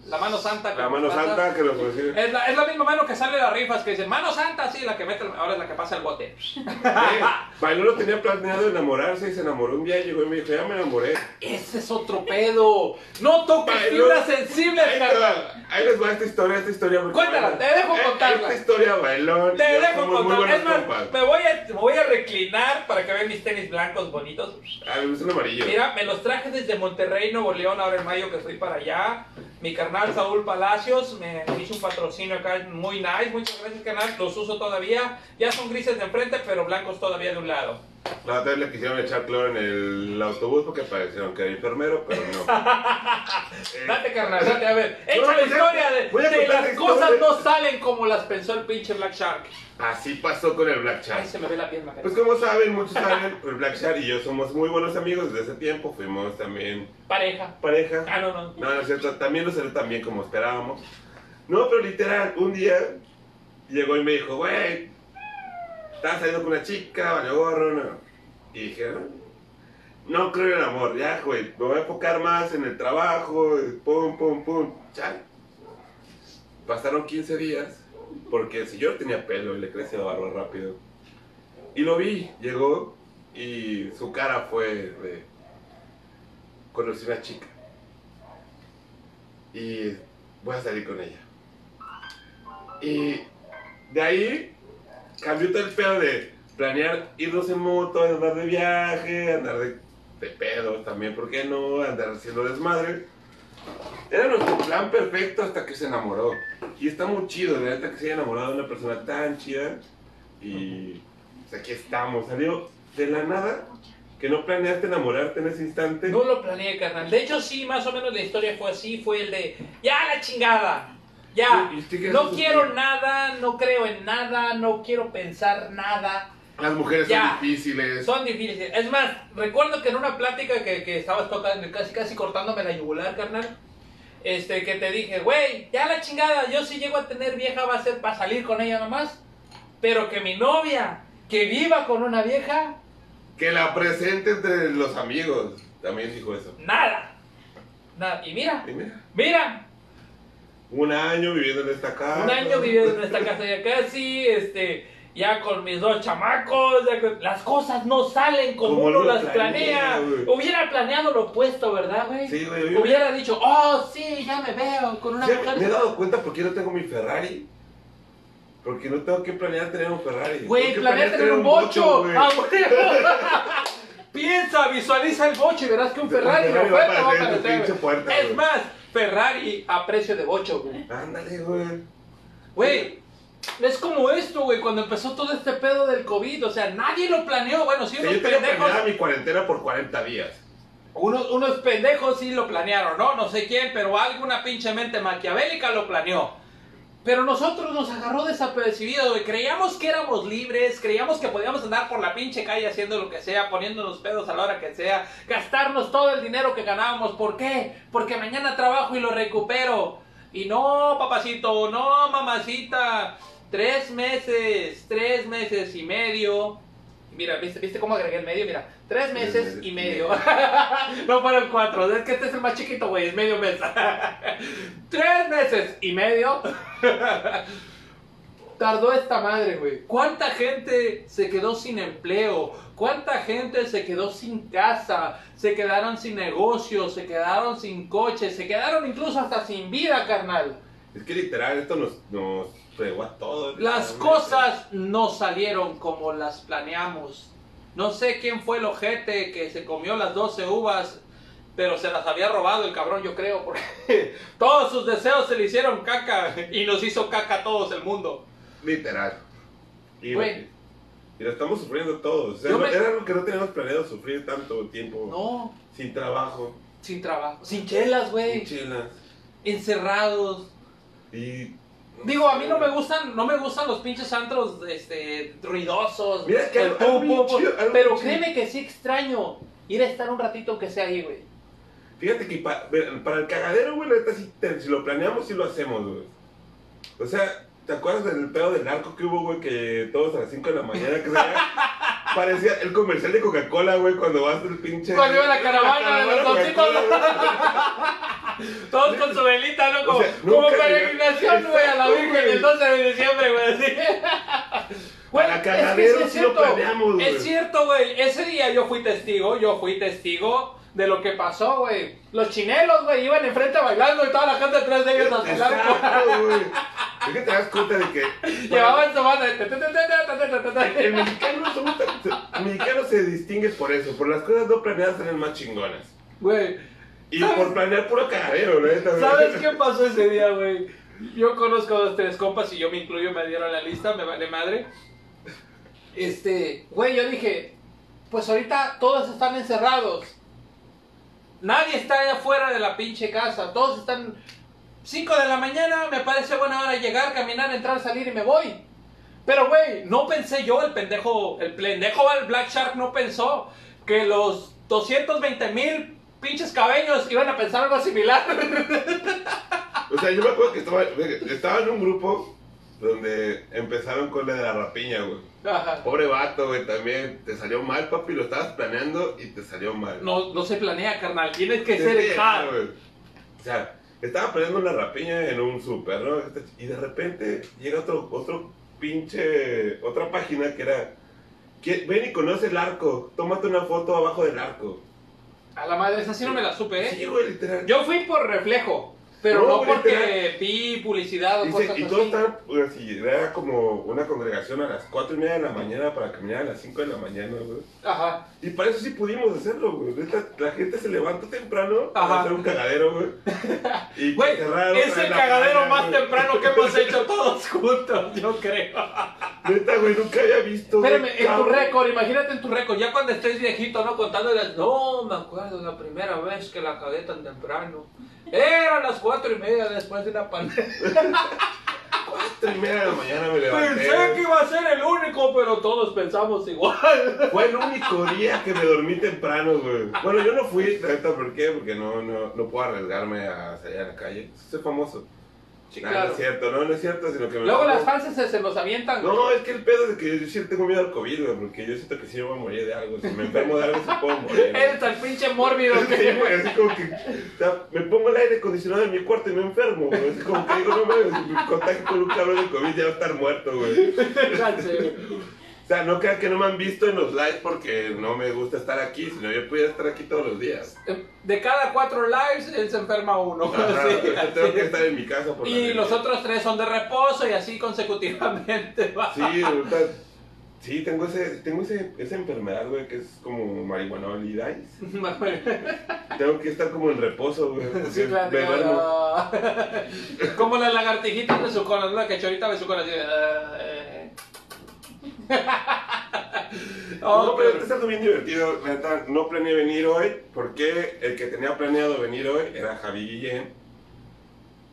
la mano santa. que La mano santa que nos recibe. Es la, es la misma mano que sale de las rifas, que dice, mano santa, sí, la que mete, ahora es la que pasa el bote. Bailolo tenía planeado enamorarse y se enamoró un día y llegó y me dijo, ya me enamoré. Ese es otro pedo. No toques fibras sensibles, carnal. ahí les va esta historia, esta historia. porque Cuéntala, te dejo eh, contarla. Esta historia, bailón. Te dejo somos muy contar. buenos Es más, me voy, a, me voy a reclinar para que vean mis tenis blancos bonitos. Ah, me gusta el amarillo. Mira, me los traje desde Monterrey, Nuevo León, ahora en mayo que fui para allá. Mi carnal Saúl Palacios me hizo un patrocinio acá muy nice. Muchas gracias, canal. Los uso todavía. Ya son grises de enfrente, pero blancos todavía de un lado. La otra vez le quisieron echar cloro en el autobús porque parecieron que era enfermero, pero no. Eh, Date, carnal, date. A ver, No, echa la historia de, voy a de las la cosas historia. no salen como las pensó el pinche Black Shark. Así pasó con el Black Ay, Shark. se me ve la piel, Macarena. Pues como saben, muchos saben, el Black Shark y yo somos muy buenos amigos desde ese tiempo. Fuimos también Pareja. pareja. Ah, no, no. No, no es cierto, también no salió tan bien como esperábamos. No, pero literal, un día llegó y me dijo, güey, estás saliendo con una chica, vale gorro, no. Y dije, "Ah, no creo en el amor, ya, güey, me voy a enfocar más en el trabajo, pum, pum, pum, ya. Pasaron 15 días, porque si yo tenía pelo y le crecía barba rápido. Y lo vi, llegó y su cara fue de, conocí una chica y voy a salir con ella. Y de ahí cambió todo el pedo de planear irnos en moto, andar de viaje, andar de, de también, ¿por qué no? Andar haciendo desmadre. Era nuestro plan perfecto hasta que se enamoró. Y está muy chido, la neta, que se haya enamorado de una persona tan chida. Y pues, aquí estamos. Salió de la nada que no planeaste enamorarte en ese instante. No lo planeé, carnal. De hecho, sí, más o menos la historia fue así. Fue el de, ya la chingada. Ya. ¿Y usted qué No quiero nada, no creo en nada, no quiero pensar nada. Las mujeres Ya. son difíciles. Son difíciles. Es más, recuerdo que en una plática que, que estabas tocando, casi casi cortándome la yugular, carnal. Este, que te dije, güey, ya la chingada, yo si llego a tener vieja va a ser para salir con ella nomás. Pero que mi novia, que viva con una vieja, Que la presente entre los amigos. También dijo eso. Nada. Nada. Y mira, Y mira, mira, un año viviendo en esta casa. un año viviendo en esta casa ya casi, este, ya con mis dos chamacos, ya con- las cosas no salen como, Como uno las planea. Hubiera planeado lo opuesto, ¿verdad, güey? Sí, güey. Hubiera dicho, oh, sí, ya me veo con una Sí, mujer. me he dado cuenta por qué no tengo mi Ferrari. Porque no tengo que planear tener un Ferrari. Güey, planea planear tener un bocho. güey. Ah, güey. Piensa, visualiza el bocho y verás que un Ferrari va a aparecer puerta, Es más, Ferrari a precio de bocho, güey. Ándale, güey. Güey, es como esto, güey, cuando empezó todo este pedo del COVID. O sea, nadie lo planeó. Bueno, sí, unos yo tenía pendejos. planeada mi cuarentena por 40 días. Unos, unos pendejos sí lo planearon, ¿no? No sé quién, pero alguna pinche mente maquiavélica lo planeó. Pero nosotros nos agarró desapercibidos, güey. Creíamos que éramos libres, creíamos que podíamos andar por la pinche calle haciendo lo que sea, poniéndonos pedos a la hora que sea, gastarnos todo el dinero que ganábamos. ¿Por qué? Porque mañana trabajo y lo recupero. Y no, papacito, no, mamacita. Tres meses, tres meses y medio. Mira, ¿viste, ¿viste cómo agregué el medio? Mira, tres meses y medio. no fueron cuatro, es que este es el más chiquito, güey, es medio mes. tres meses y medio. Tardó esta madre, güey. ¿Cuánta gente se quedó sin empleo? ¿Cuánta gente se quedó sin casa? Se quedaron sin negocios, se quedaron sin coches, se quedaron incluso hasta sin vida, carnal. Es que literal, esto nos, nos a todos. Las cosas no salieron como las planeamos. No sé quién fue el ojete que se comió las 12 uvas, pero se las había robado el cabrón, yo creo, porque todos sus deseos se le hicieron caca y nos hizo caca a todos el mundo. Literal. Y, Güey. y lo estamos sufriendo todos. O sea, Yo no- me- Era algo que no teníamos planeado sufrir tanto tiempo. No, Sin trabajo. sin trabajo, sin chelas, Sin güey, chelas. encerrados. Y. Digo, a mí no me gustan, no me gustan los pinches antros, este, ruidosos. Mira, que el pum, pero créeme que sí extraño ir a estar un ratito que sea ahí, güey. Fíjate que pa- para el cagadero, güey, neta, te- si lo planeamos, sí lo hacemos, güey. O sea, ¿te acuerdas del pedo del narco que hubo, güey? Que todos a las 5 de la mañana, que se parecía el comercial de Coca-Cola, güey, cuando vas del pinche... Cuando iba la caravana de los. Coca-Cola, Todos con su velita, ¿no? Como, O sea, como peregrinación, güey, a la Virgen el 12 de diciembre, güey, así. Güey, Para es que cagadero sí es sí lo cierto. planeamos, güey. Es cierto, güey. Ese día yo fui testigo, yo fui testigo de lo que pasó, güey. Los chinelos, güey, iban enfrente bailando y toda la gente detrás de ellos. Es que te das cuenta de que... Llevaban su banda. El mexicano, el se distingue por eso, por las cosas no planeadas salen más chingonas. Güey, Y ¿Sabes? por planear puro cagadero, güey. ¿Sabes qué pasó ese día, güey? Yo conozco a dos, tres compas y yo me incluyo, me dieron la lista, me vale madre. Este, güey, yo dije, pues ahorita todos están encerrados. Nadie está allá afuera de la pinche casa. Todos están 5 de la mañana, me parece buena hora llegar, caminar, entrar, salir y me voy. Pero, güey, no pensé yo, el pendejo, el pendejo el Black Shark no pensó que los 220 mil pinches cabeños iban a pensar algo similar. O sea, yo me acuerdo que estaba, estaba en un grupo donde empezaron con la de la rapiña, güey. Ajá. Pobre vato, güey, también te salió mal, papi, lo estabas planeando y te salió mal. No, no se planea, carnal. Tienes que ser sí, hard. O sea, estaba planeando una rapiña en un súper, ¿no? Y de repente llega otro, otro pinche, otra página que era, ven y conoce el arco, tómate una foto abajo del arco. A la madre, esa sí no me la supe, ¿eh? Sí, güey, literal. Yo fui por reflejo, pero No, no, porque vi publicidad o Dice, cosas y así. todos estaban pues, así, era como una congregación a las 4 y media de la mañana para caminar a las 5 de la mañana, güey. Ajá. Y para eso sí pudimos hacerlo, güey. Neta, La gente se levanta temprano Ajá. para hacer un cagadero, güey. Y Güey, es el la cagadero más güey. temprano que hemos hecho todos juntos, yo creo. Neta, güey, nunca había visto. Espérame, en tu cabrón. récord, imagínate en tu récord, ya cuando estés viejito, ¿no? Contándoles, no, me acuerdo la primera vez que la cagué tan temprano. Eran las cuatro y media después de una pandemia. Cuatro y media de la mañana me levanté. Pensé que iba a ser el único, pero todos pensamos igual. Fue el único día que me dormí temprano, güey. Bueno, yo no fui, la ¿por qué? Porque no, no, no puedo arriesgarme a salir a la calle. Soy famoso. Sí, Nah, claro. No es cierto, no, no es cierto, sino que me Luego pongo- las fans se, se nos avientan. güey. No, es que el pedo es que yo sí tengo miedo al COVID, güey, porque yo siento que sí me voy a morir de algo. Si me enfermo de algo, sí puedo morir. güey. Eres el pinche mórbido Sí, que... güey, así como que o sea, me pongo el aire acondicionado en mi cuarto y me enfermo, güey. Así como que digo, no mames, si me contagio con un cabrón de COVID ya va a estar muerto, güey. Ya sé. O sea, no crean que no me han visto en los lives porque no me gusta estar aquí, sino yo pudiera estar aquí todos los días. De cada cuatro lives, él se enferma uno. Ajá, Sí, yo así tengo que es. estar en mi casa por Y los otros tres son de reposo y así consecutivamente. va. Sí, ahorita, sí, tengo, ese, tengo ese, esa enfermedad, güey, que es como marihuanolidad. Tengo que estar como en reposo, güey. Sí, claro. Como las lagartijitas de su cola, ¿no? de su cola. Así, de, Oh, No, pero está algo bien divertido. La neta, no planeé venir hoy porque el que tenía planeado venir hoy era Javi Guillén,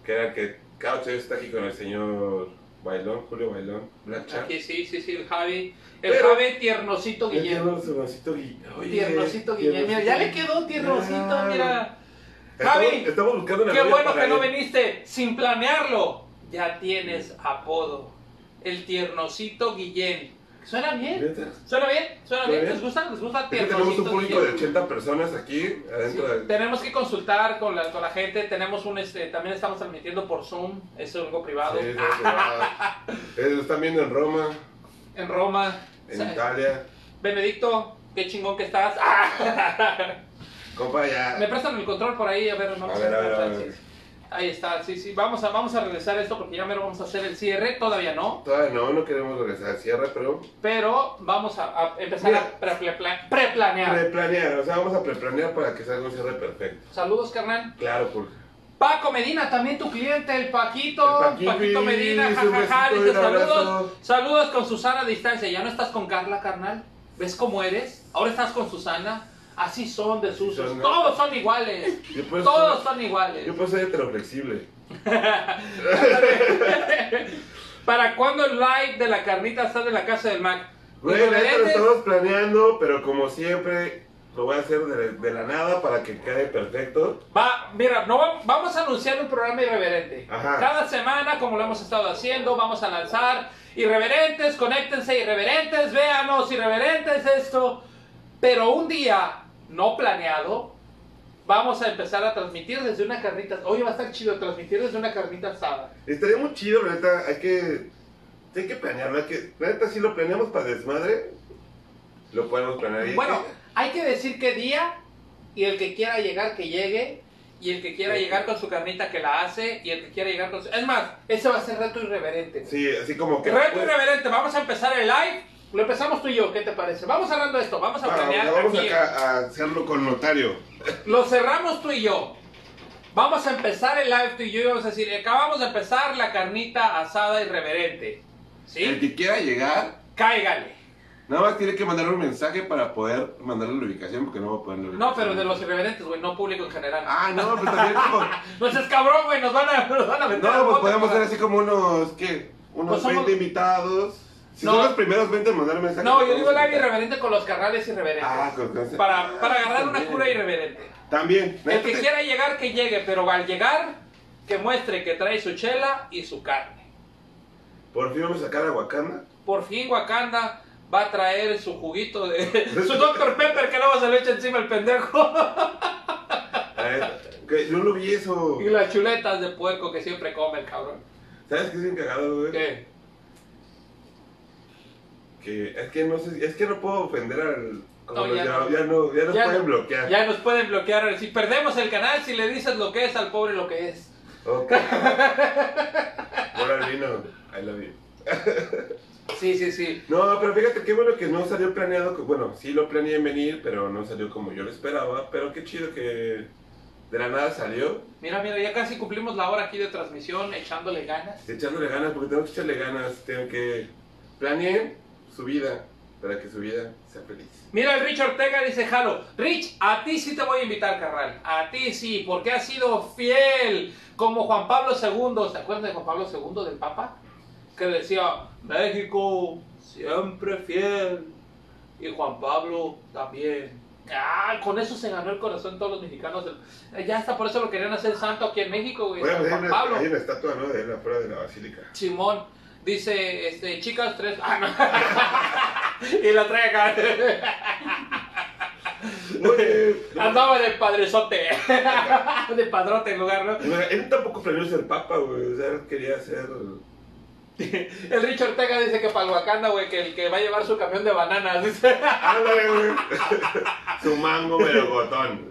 que era el que cada ocho está aquí con el señor Bailón, Julio Bailón, Black Chat. Aquí sí, sí, sí, el Javi. El Pero- Javi tiernosito Guillén. tiernosito Guillén. Oye, Tiernosito Guillén. Mira, ya le quedó tiernosito, mira. Estamos, Javi, estamos buscando una Qué bueno que no viniste sin planearlo. Ya tienes apodo. El tiernosito Guillén. ¿Suena bien? ¿Suena bien? ¿Suena bien? ¿Les gusta? ¿Les gusta Es tenemos un público de Guillén? 80 personas aquí adentro Sí, de... Tenemos que consultar con la, con la gente. Tenemos un este, también estamos transmitiendo por Zoom. Es algo privado. Sí, va. Eh, Lo están viendo en Roma, En Roma. en Sa- Italia. Benedicto, qué chingón que estás. Compa, ya. Me prestan el control por ahí, a ver, vamos A ver, a ver, a ver. Ahí está, sí, sí. Vamos a, vamos a regresar esto porque ya mero vamos a hacer el cierre. Todavía no. Todavía no, no queremos regresar al cierre, pero Pero vamos a, a empezar Mira. a pre- pre- preplanear. preplanear, o sea, vamos a preplanear para que salga un cierre perfecto. Saludos, carnal. Claro, porque Paco Medina, también tu cliente, el Paquito. El Paquito, Paquito Medina, jajaja. Dice saludos. Saludos con Susana a distancia. ¿Ya no estás con Carla, carnal? ¿Ves cómo eres? Ahora estás con Susana. Así son de sus. son, ¿no? Todos son iguales. Todos son iguales. yo puedo ser heteroflexible. ¿Para cuándo el live de la carnita asada en la casa del Mac? La neta lo estamos planeando, pero como siempre, lo voy a hacer de, de la nada para que quede perfecto. Va, mira, no va- vamos a anunciar un programa irreverente. Ajá. Cada semana, como lo hemos estado haciendo, vamos a lanzar irreverentes, conéctense irreverentes, véanos irreverentes esto. Pero un día no planeado, vamos a empezar a transmitir desde una carnita. Oye, va a estar chido transmitir desde una carnita asada. Estaría muy chido, la neta, hay que, hay que planearlo, hay que, la neta, si lo planeamos para desmadre, lo podemos planear. Bueno, hay que decir qué día y el que quiera llegar que llegue y el que quiera Sí. llegar con su carnita que la hace y el que quiera llegar con su... Es más, ese va a ser reto irreverente. Sí, así como que... Reto pues, irreverente, vamos a empezar el live. Lo empezamos tú y yo, ¿qué te parece? Vamos hablando de esto, vamos a ah, planear ya vamos aquí. acá a hacerlo con notario. Lo cerramos tú y yo. Vamos a empezar el live tú y yo y vamos a decir, acabamos de empezar la carnita asada irreverente. El ¿Sí? que quiera llegar, Cáigale. nada más tiene que mandar un mensaje para poder mandarle la ubicación, porque no va a poner la No, pero de los irreverentes, güey, no público en general. Ah, no, pero también como... No seas cabrón, güey, nos van a, nos van a meter No, pues podemos hacer así como unos, ¿qué? Unos Pues somos- 20 invitados. Si No. son los primeros 20 en mandar mensaje. No, yo digo vamos a live invitar. irreverente con los carnales irreverentes. Ah, con, para, para agarrar una cura irreverente. También. El que quiera llegar, que llegue, pero al llegar, que muestre que trae su chela y su carne. Por fin vamos a sacar a Wakanda. Por fin Wakanda va a traer su juguito de... su Dr. Pepper que no se le echa encima el pendejo. A ver, que yo no vi eso. y las chuletas de puerco que siempre come el cabrón. ¿Sabes qué es bien cagado, güey? ¿Qué? Que es que no sé, es que no puedo ofender al. Como No, ya no. ya no, ya nos Ya pueden no- bloquear. Ya nos pueden bloquear. Si perdemos el canal, si le dices lo que es al pobre lo que es. Ok. Hola, Lino. I love you. Sí, sí, sí. No, pero fíjate qué bueno que no salió planeado. que- Bueno, sí lo planeé en venir, pero no salió como yo lo esperaba. Pero qué chido que de la nada salió. Mira, mira, ya casi cumplimos la hora aquí de transmisión, echándole ganas. Echándole ganas, porque tengo que echarle ganas. Tengo que planear su vida para que su vida sea feliz. Mira, el Rich Ortega dice, Jalo, Rich, a ti sí te voy a invitar, carnal. A ti sí, porque has sido fiel, como Juan Pablo II. ¿Se acuerdan de Juan Pablo II, del Papa? Que decía, México, siempre fiel. Y Juan Pablo también, Ah, con eso se ganó el corazón de todos los mexicanos. Ya hasta por eso lo querían hacer santo aquí en México, güey. Bueno, pues hay Juan una, Pablo. hay una estatua, ¿no? De él afuera de la basílica. Simón dice, este, chicas, tres. Ah, no. y la trae acá. Andaba de padrezote. de padrote en lugar, ¿no? no, él tampoco planeó ser papa, güey. O sea, él quería ser. El Richard Ortega dice que para Wakanda, güey, que el que va a llevar su camión de bananas. Dice. Ándale, güey. Su mango melocotón.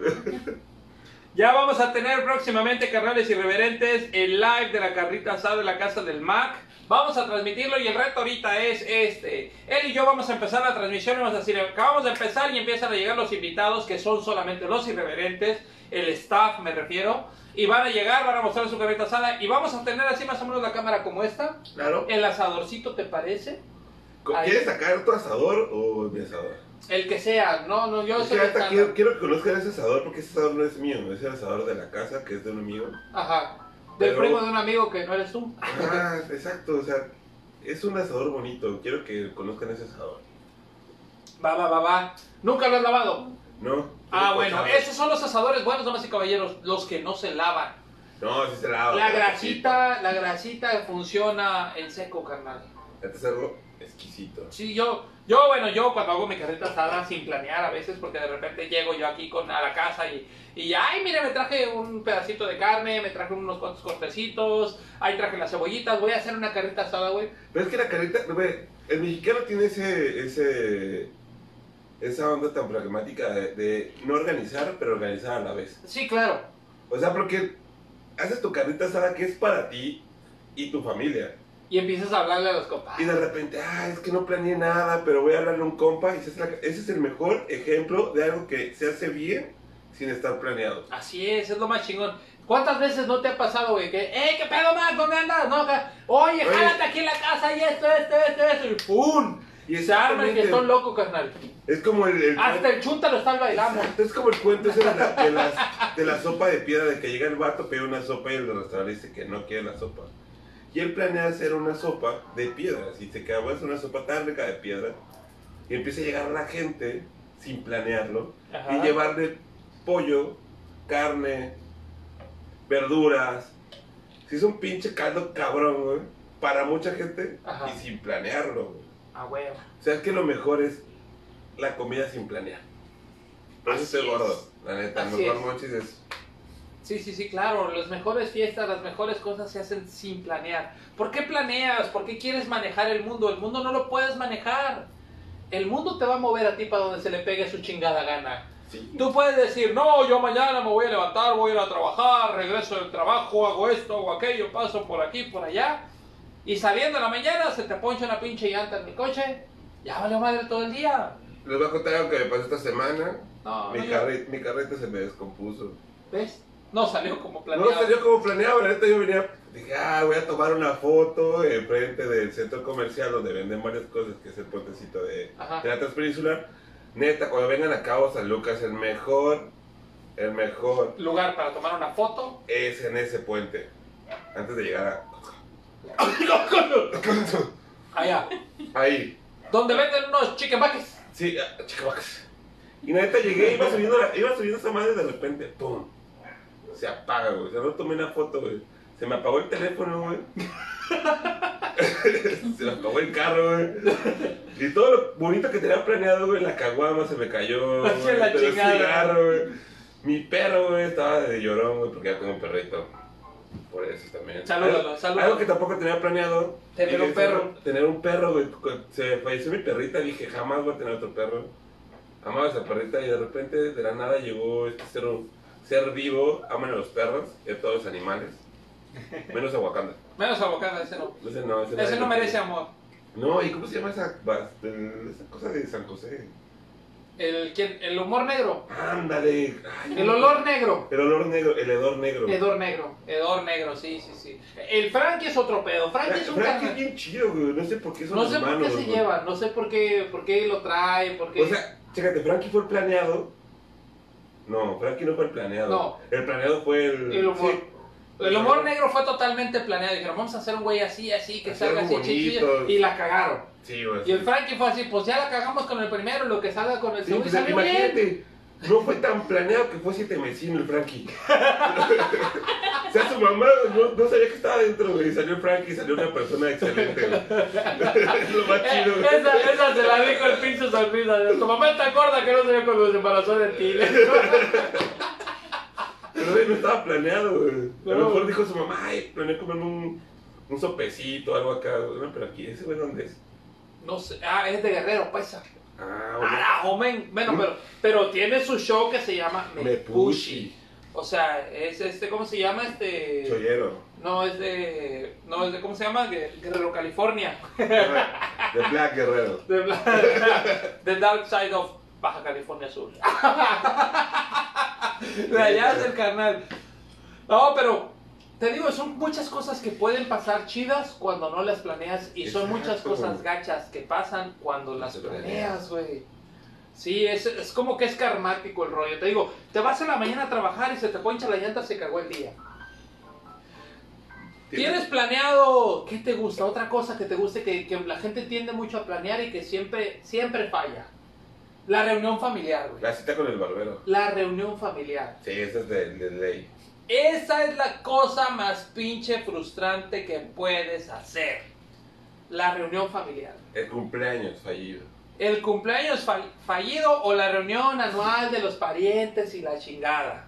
Ya vamos a tener próximamente, carnales irreverentes, el live de la carrita asada de la casa del Mac. Vamos a transmitirlo y el reto ahorita es este. Él y yo vamos a empezar la transmisión y vamos a decir, acabamos de empezar y empiezan a llegar los invitados que son solamente los irreverentes, el staff me refiero. Y van a llegar, van a mostrar su carrita asada y vamos a tener así más o menos la cámara como esta. Claro. El asadorcito, ¿te parece? ¿Quieres sacar tu asador o mi asador? El que sea, no, no, yo soy quiero, quiero que conozcan ese asador porque ese asador no es mío, es el asador de la casa que es de un amigo. Ajá. Del Pero- primo de un amigo que no eres tú. Ah, exacto, o sea, es un asador bonito, quiero que conozcan ese asador. Va, va, va, va. Nunca lo has lavado. ¿No? Ah, bueno, pochado. esos son los asadores buenos, damas y caballeros, los que no se lavan. No, sí se lava. La grasita, la grasita funciona en seco, carnal. Este es algo exquisito. Sí, yo, yo, bueno, yo cuando hago mi carreta asada sin planear a veces, porque de repente llego yo aquí con, a la casa y, y ay, mire, me traje un pedacito de carne, me traje unos cuantos cortecitos, ahí traje las cebollitas, voy a hacer una carreta asada, güey. Pero es que la carita, güey, el mexicano tiene ese, ese, esa onda tan pragmática de, de no organizar, pero organizar a la vez. Sí, claro. O sea, porque haces tu carnita asada que es para ti y tu familia. Y empiezas a hablarle a los compas. Y de repente, ah, es que no planeé nada, pero voy a hablarle a un compa. Y ese es el mejor ejemplo de algo que se hace bien sin estar planeado. Así es, es lo más chingón. ¿Cuántas veces no te ha pasado, güey? Que, ¡eh, qué pedo, man! ¿Dónde andas? No, Oye, Oye. jálate aquí en la casa y esto, esto, esto, esto. Y ¡pum! Y se arma el exactamente- fiestón loco, carnal. Es como el, el Hasta el chunta lo está bailando. Es como el cuento ese de la, de, las- de la sopa de piedra, de que llega el vato, pide una sopa y el restaurante dice que no quiere la sopa. Y él planea hacer una sopa de piedras y se queda, voy a hacer una sopa tan rica de piedra. Y empieza a llegar la gente sin planearlo Ajá. y llevarle pollo, carne, verduras. Si es un pinche caldo cabrón, güey, para mucha gente Ajá. y sin planearlo, güey. Ah, huevo. O sea, es que lo mejor es la comida sin planear. Por eso estoy es. gordo. La neta, Así mejor es. monchis es. Sí, sí, sí, claro. Las mejores fiestas, las mejores cosas se hacen sin planear. ¿Por qué planeas? ¿Por qué quieres manejar el mundo? El mundo no lo puedes manejar. El mundo te va a mover a ti para donde se le pegue su chingada gana. Sí. Tú puedes decir, no, yo mañana me voy a levantar, voy a ir a trabajar, regreso del trabajo, hago esto, hago aquello, paso por aquí, por allá. Y saliendo en la mañana se te poncha una pinche llanta en mi coche. Ya valió madre todo el día. Les voy a contar algo que me pasó esta semana. No, mi, no, yo- mi carreta se me descompuso. ¿Ves? No salió como No planeado. salió como planeado. La neta, yo venía. Dije, ah, voy a tomar una foto enfrente del centro comercial donde venden varias cosas, que es el puentecito de, la Transpeninsular. Neta, cuando vengan a Cabo San Lucas, el mejor, el mejor Lugar para tomar una foto. es en ese puente. Antes de llegar a. Allá. Ahí. Donde venden unos chicken buckets. Sí, ah, chicavacas. Y neta llegué, iba subiendo, la- iba subiendo esa madre de repente, ¡pum! Se apaga, güey. O sea, no tomé una foto, güey. Se me apagó el teléfono, güey. se me apagó el carro, güey. Y todo lo bonito que tenía planeado, güey, la caguama se me cayó. Güey, la el cigarro, güey. Mi perro, güey, estaba de llorón, güey, porque ya tengo un perrito. Por eso también. Salúdalo, salúdalo. Algo que tampoco tenía planeado. Tener un perro. Tener un perro, güey. Se falleció mi perrita, dije, jamás voy a tener otro perro. Amaba esa perrita y de repente, de la nada, llegó este un- ser vivo. Aman a los perros y a todos los animales. Menos a Wakanda. Menos abocada, ese no. Ese no, ese, Ese no merece amor. No, ¿y cómo se llama esa, esa cosa de San José? El, ¿quién? el humor negro. Ándale. Ay, El olor negro. El olor negro, el hedor negro. Hedor negro. Hedor negro, sí, sí, sí. El Frankie es otro pedo. Frankie es un Frankie es bien chido, güey. No sé por qué son No sé por qué se güey. llevan, no sé por qué, por qué lo trae, por qué... O sea, chécate, Frankie fue planeado. No, Frankie no fue el planeado. No. El planeado fue el. el humor. sí. El humor negro fue totalmente planeado. Dijeron, vamos a hacer un güey así, así, que Hacer salga algo así chichillo. Y la cagaron. Sí, güey. Y el Frankie fue así, pues ya la cagamos con el primero, lo que salga con el Sí, segundo. pues, y salió bien. imagínate. No fue tan planeado que fue siete mesino el Frankie. o sea, su mamá no, no sabía que estaba dentro, güey. Salió el Frankie, salió una persona excelente, güey. es lo más chido, güey. Esa, esa se la dijo el pinche sonrisa. Tu mamá está gorda que no ve cuando se embarazó de ti. Pero güey, no estaba planeado, güey. A lo mejor dijo su mamá, ay, planeé comerme un, un sopecito, algo acá. güey. No, pero aquí, ¿ese güey dónde es? No sé, ah, es de Guerrero, pues. Ah, güey. Carajo, men. Bueno, pero, pero tiene su show que se llama Me Mepushi. O sea, es este, ¿cómo se llama? Este. Chollero. No, es de. No, es de, ¿cómo se llama? Gue- Guerrero, California. De Black Guerrero. De Bla- The Dark Side of Baja California Sur. De allá es el carnal. No, pero te digo, son muchas cosas que pueden pasar chidas cuando no las planeas y son muchas cosas gachas que pasan cuando las planeas. güey. Sí, es, es como que es karmático el rollo. Te digo, te vas en la mañana a trabajar y se te poncha la llanta, se cagó el día. ¿Tienes planeado qué te gusta? Otra cosa que te guste que, que la gente tiende mucho a planear y que siempre, siempre falla. La reunión familiar, güey. La cita con el barbero. La reunión familiar. Sí, esa es de, de ley. Esa es la cosa más pinche frustrante que puedes hacer. La reunión familiar. El cumpleaños fallido. El cumpleaños fa- fallido o la reunión anual de los parientes y la chingada.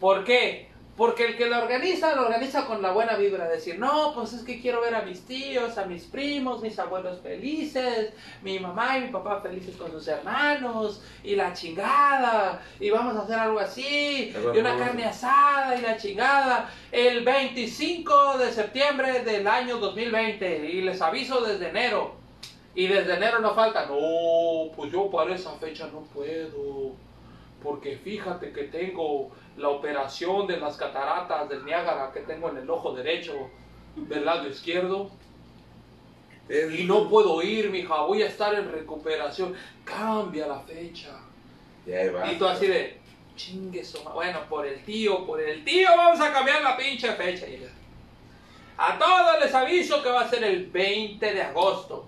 ¿Por qué? Porque el que lo organiza, lo organiza con la buena vibra. Decir, no, pues es que quiero ver a mis tíos, a mis primos, mis abuelos felices, mi mamá y mi papá felices con sus hermanos, y la chingada, y vamos a hacer algo así, y una carne asada, y la chingada, el 25 de septiembre del año 2020, y les aviso desde enero. Y desde enero no falta. No, pues yo para esa fecha no puedo. Porque fíjate que tengo la operación de las cataratas del Niágara que tengo en el ojo derecho del lado izquierdo. Y no puedo ir, mija, voy a estar en recuperación. Cambia la fecha. Va. Y tú así de, chingue Bueno, por el tío, por el tío vamos a cambiar la pinche fecha. A todos les aviso que va a ser el 20 de agosto.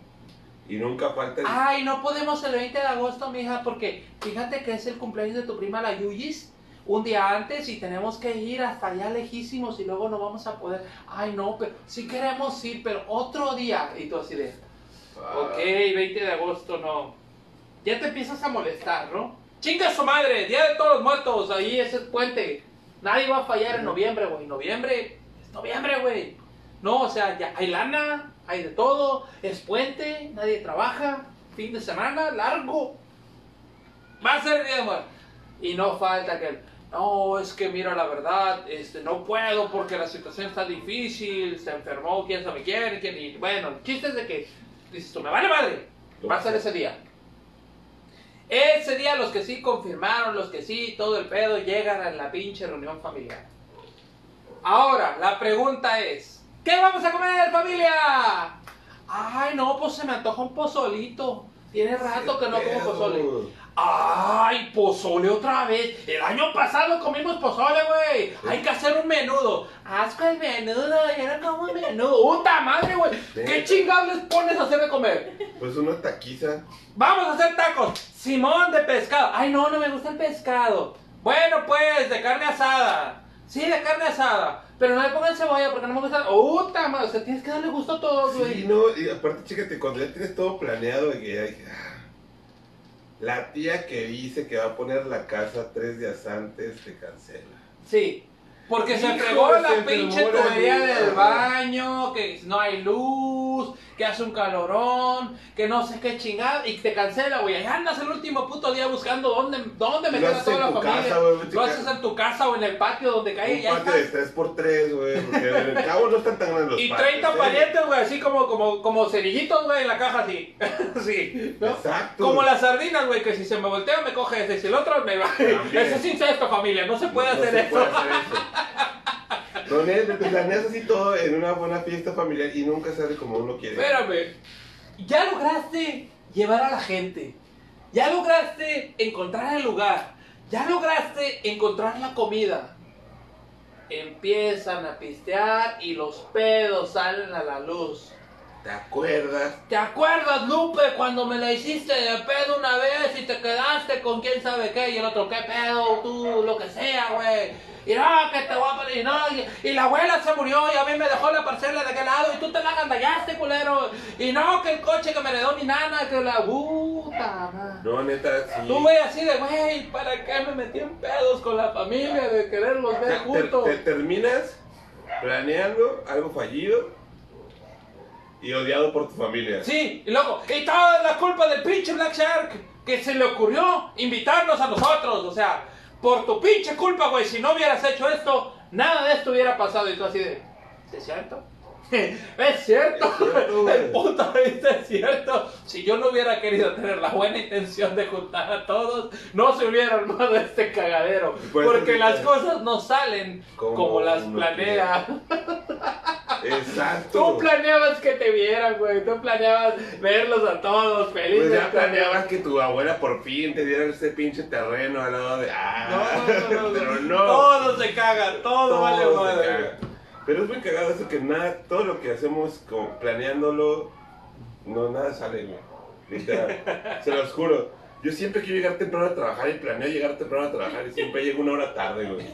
Y nunca falta. Ay, no podemos el 20 de agosto, mija, porque fíjate que es el cumpleaños de tu prima la Yuyis. Un día antes y tenemos que ir hasta allá lejísimos y luego no vamos a poder. Ay, no, pero sí queremos ir, pero otro día. Y tú así de, Ah, ok, 20 de agosto no. Ya te empiezas a molestar, ¿no? Chinga su madre, Día de todos los muertos, ahí ese es puente. Nadie va a fallar en noviembre, güey. Noviembre, es noviembre, güey. No, o sea, ya hay lana, hay de todo, es puente, nadie trabaja, fin de semana, largo. Va a ser el día de muerte. Y no falta que, no, es que mira la verdad, este, no puedo porque la situación está difícil, se enfermó, quién sabe quién, quién, y bueno, el chiste es de que, dices tú, me vale madre, va a ser ese día. Ese día los que sí confirmaron, los que sí, todo el pedo, llegan a la pinche reunión familiar. Ahora, la pregunta es, ¿qué vamos a comer, familia? Ay, no, pues se me antoja un pozolito. Tiene rato que no como pozole. Ay, pozole otra vez. El año pasado comimos pozole, güey. Hay que hacer un menudo. Asco el menudo, yo no como menudo. ¡Puta madre, güey! ¿Qué chingados les pones a hacer de comer? Pues una taquiza. Vamos a hacer tacos. Simón de pescado. Ay, no, no me gusta el pescado. Bueno, pues, de carne asada. Sí, de carne asada. Pero no le pongan cebolla porque no me gusta. ¡Puta madre! O sea, tienes que darle gusto a todo, güey. Sí, no, y aparte, chécate, cuando ya tienes todo planeado, y que ah, la tía que dice que va a poner la casa tres días antes te cancela. Sí. Porque se fregó la pinche tubería del baño, que no hay luz, que hace un calorón, que no sé qué chingada, y te cancela, güey. Ahí andas el último puto día buscando dónde, dónde meter a toda la familia. casa, vete Lo haces en tu casa o en el patio donde y Un ya patio está. de 3x3, güey, porque en el cabo no están tan grandes los Y patios, 30 ¿eh? parientes, güey, así como, como, como cerillitos, güey, en la caja, así. sí, ¿no? Exacto. Como las sardinas, güey, que si se me voltea me coge ese, si el otro me va. Eso es incesto, familia, no se puede No hacer se eso. puede hacer eso. No, te planeas así todo en una buena fiesta familiar y nunca sale como uno quiere. Espérame, ya lograste llevar a la gente, ya lograste encontrar el lugar, ya lograste encontrar la comida. Empiezan a pistear y los pedos salen a la luz. ¿Te acuerdas? ¿Te acuerdas, Lupe, cuando me la hiciste de pedo una vez y te quedaste con quién sabe qué? Y el otro, ¿qué pedo? Tú, lo que sea, güey. Y no, que te voy a poner, y no, y, y la abuela se murió y a mí me dejó la parcela de aquel lado y tú te la agandallaste, culero. Y no, que el coche que me heredó mi nana, que la puta. No, neta, sí. Tú, güey, así de, güey, ¿para qué me metí en pedos con la familia de quererlos Te- ver te- juntos? te terminas planeando algo fallido y odiado por tu familia. Sí, y luego, y toda la culpa del pinche Black Shark que se le ocurrió invitarnos a nosotros. O sea, por tu pinche culpa, güey, si no hubieras hecho esto, nada de esto hubiera pasado. Y tú así de, ¿sí ¿es cierto? es cierto, el punto de vista es cierto. Si yo no hubiera querido tener la buena intención de juntar a todos, no se hubiera armado este cagadero. Porque las cosas no salen como, Como las planea. Exacto. Tú planeabas que te vieran, güey. Tú planeabas verlos a todos felices. Pues ya planeabas que tu abuela por fin te diera ese pinche terreno al lado de. Ah, No, no, no, no. pero no. Todo se caga, todo, Todo vale madre. Pero es muy cagado eso que nada, todo lo que hacemos como planeándolo, no, nada sale, güey. Literal. Se los juro. Yo siempre quiero llegar temprano a trabajar y planeo llegar temprano a trabajar y siempre llego una hora tarde, güey.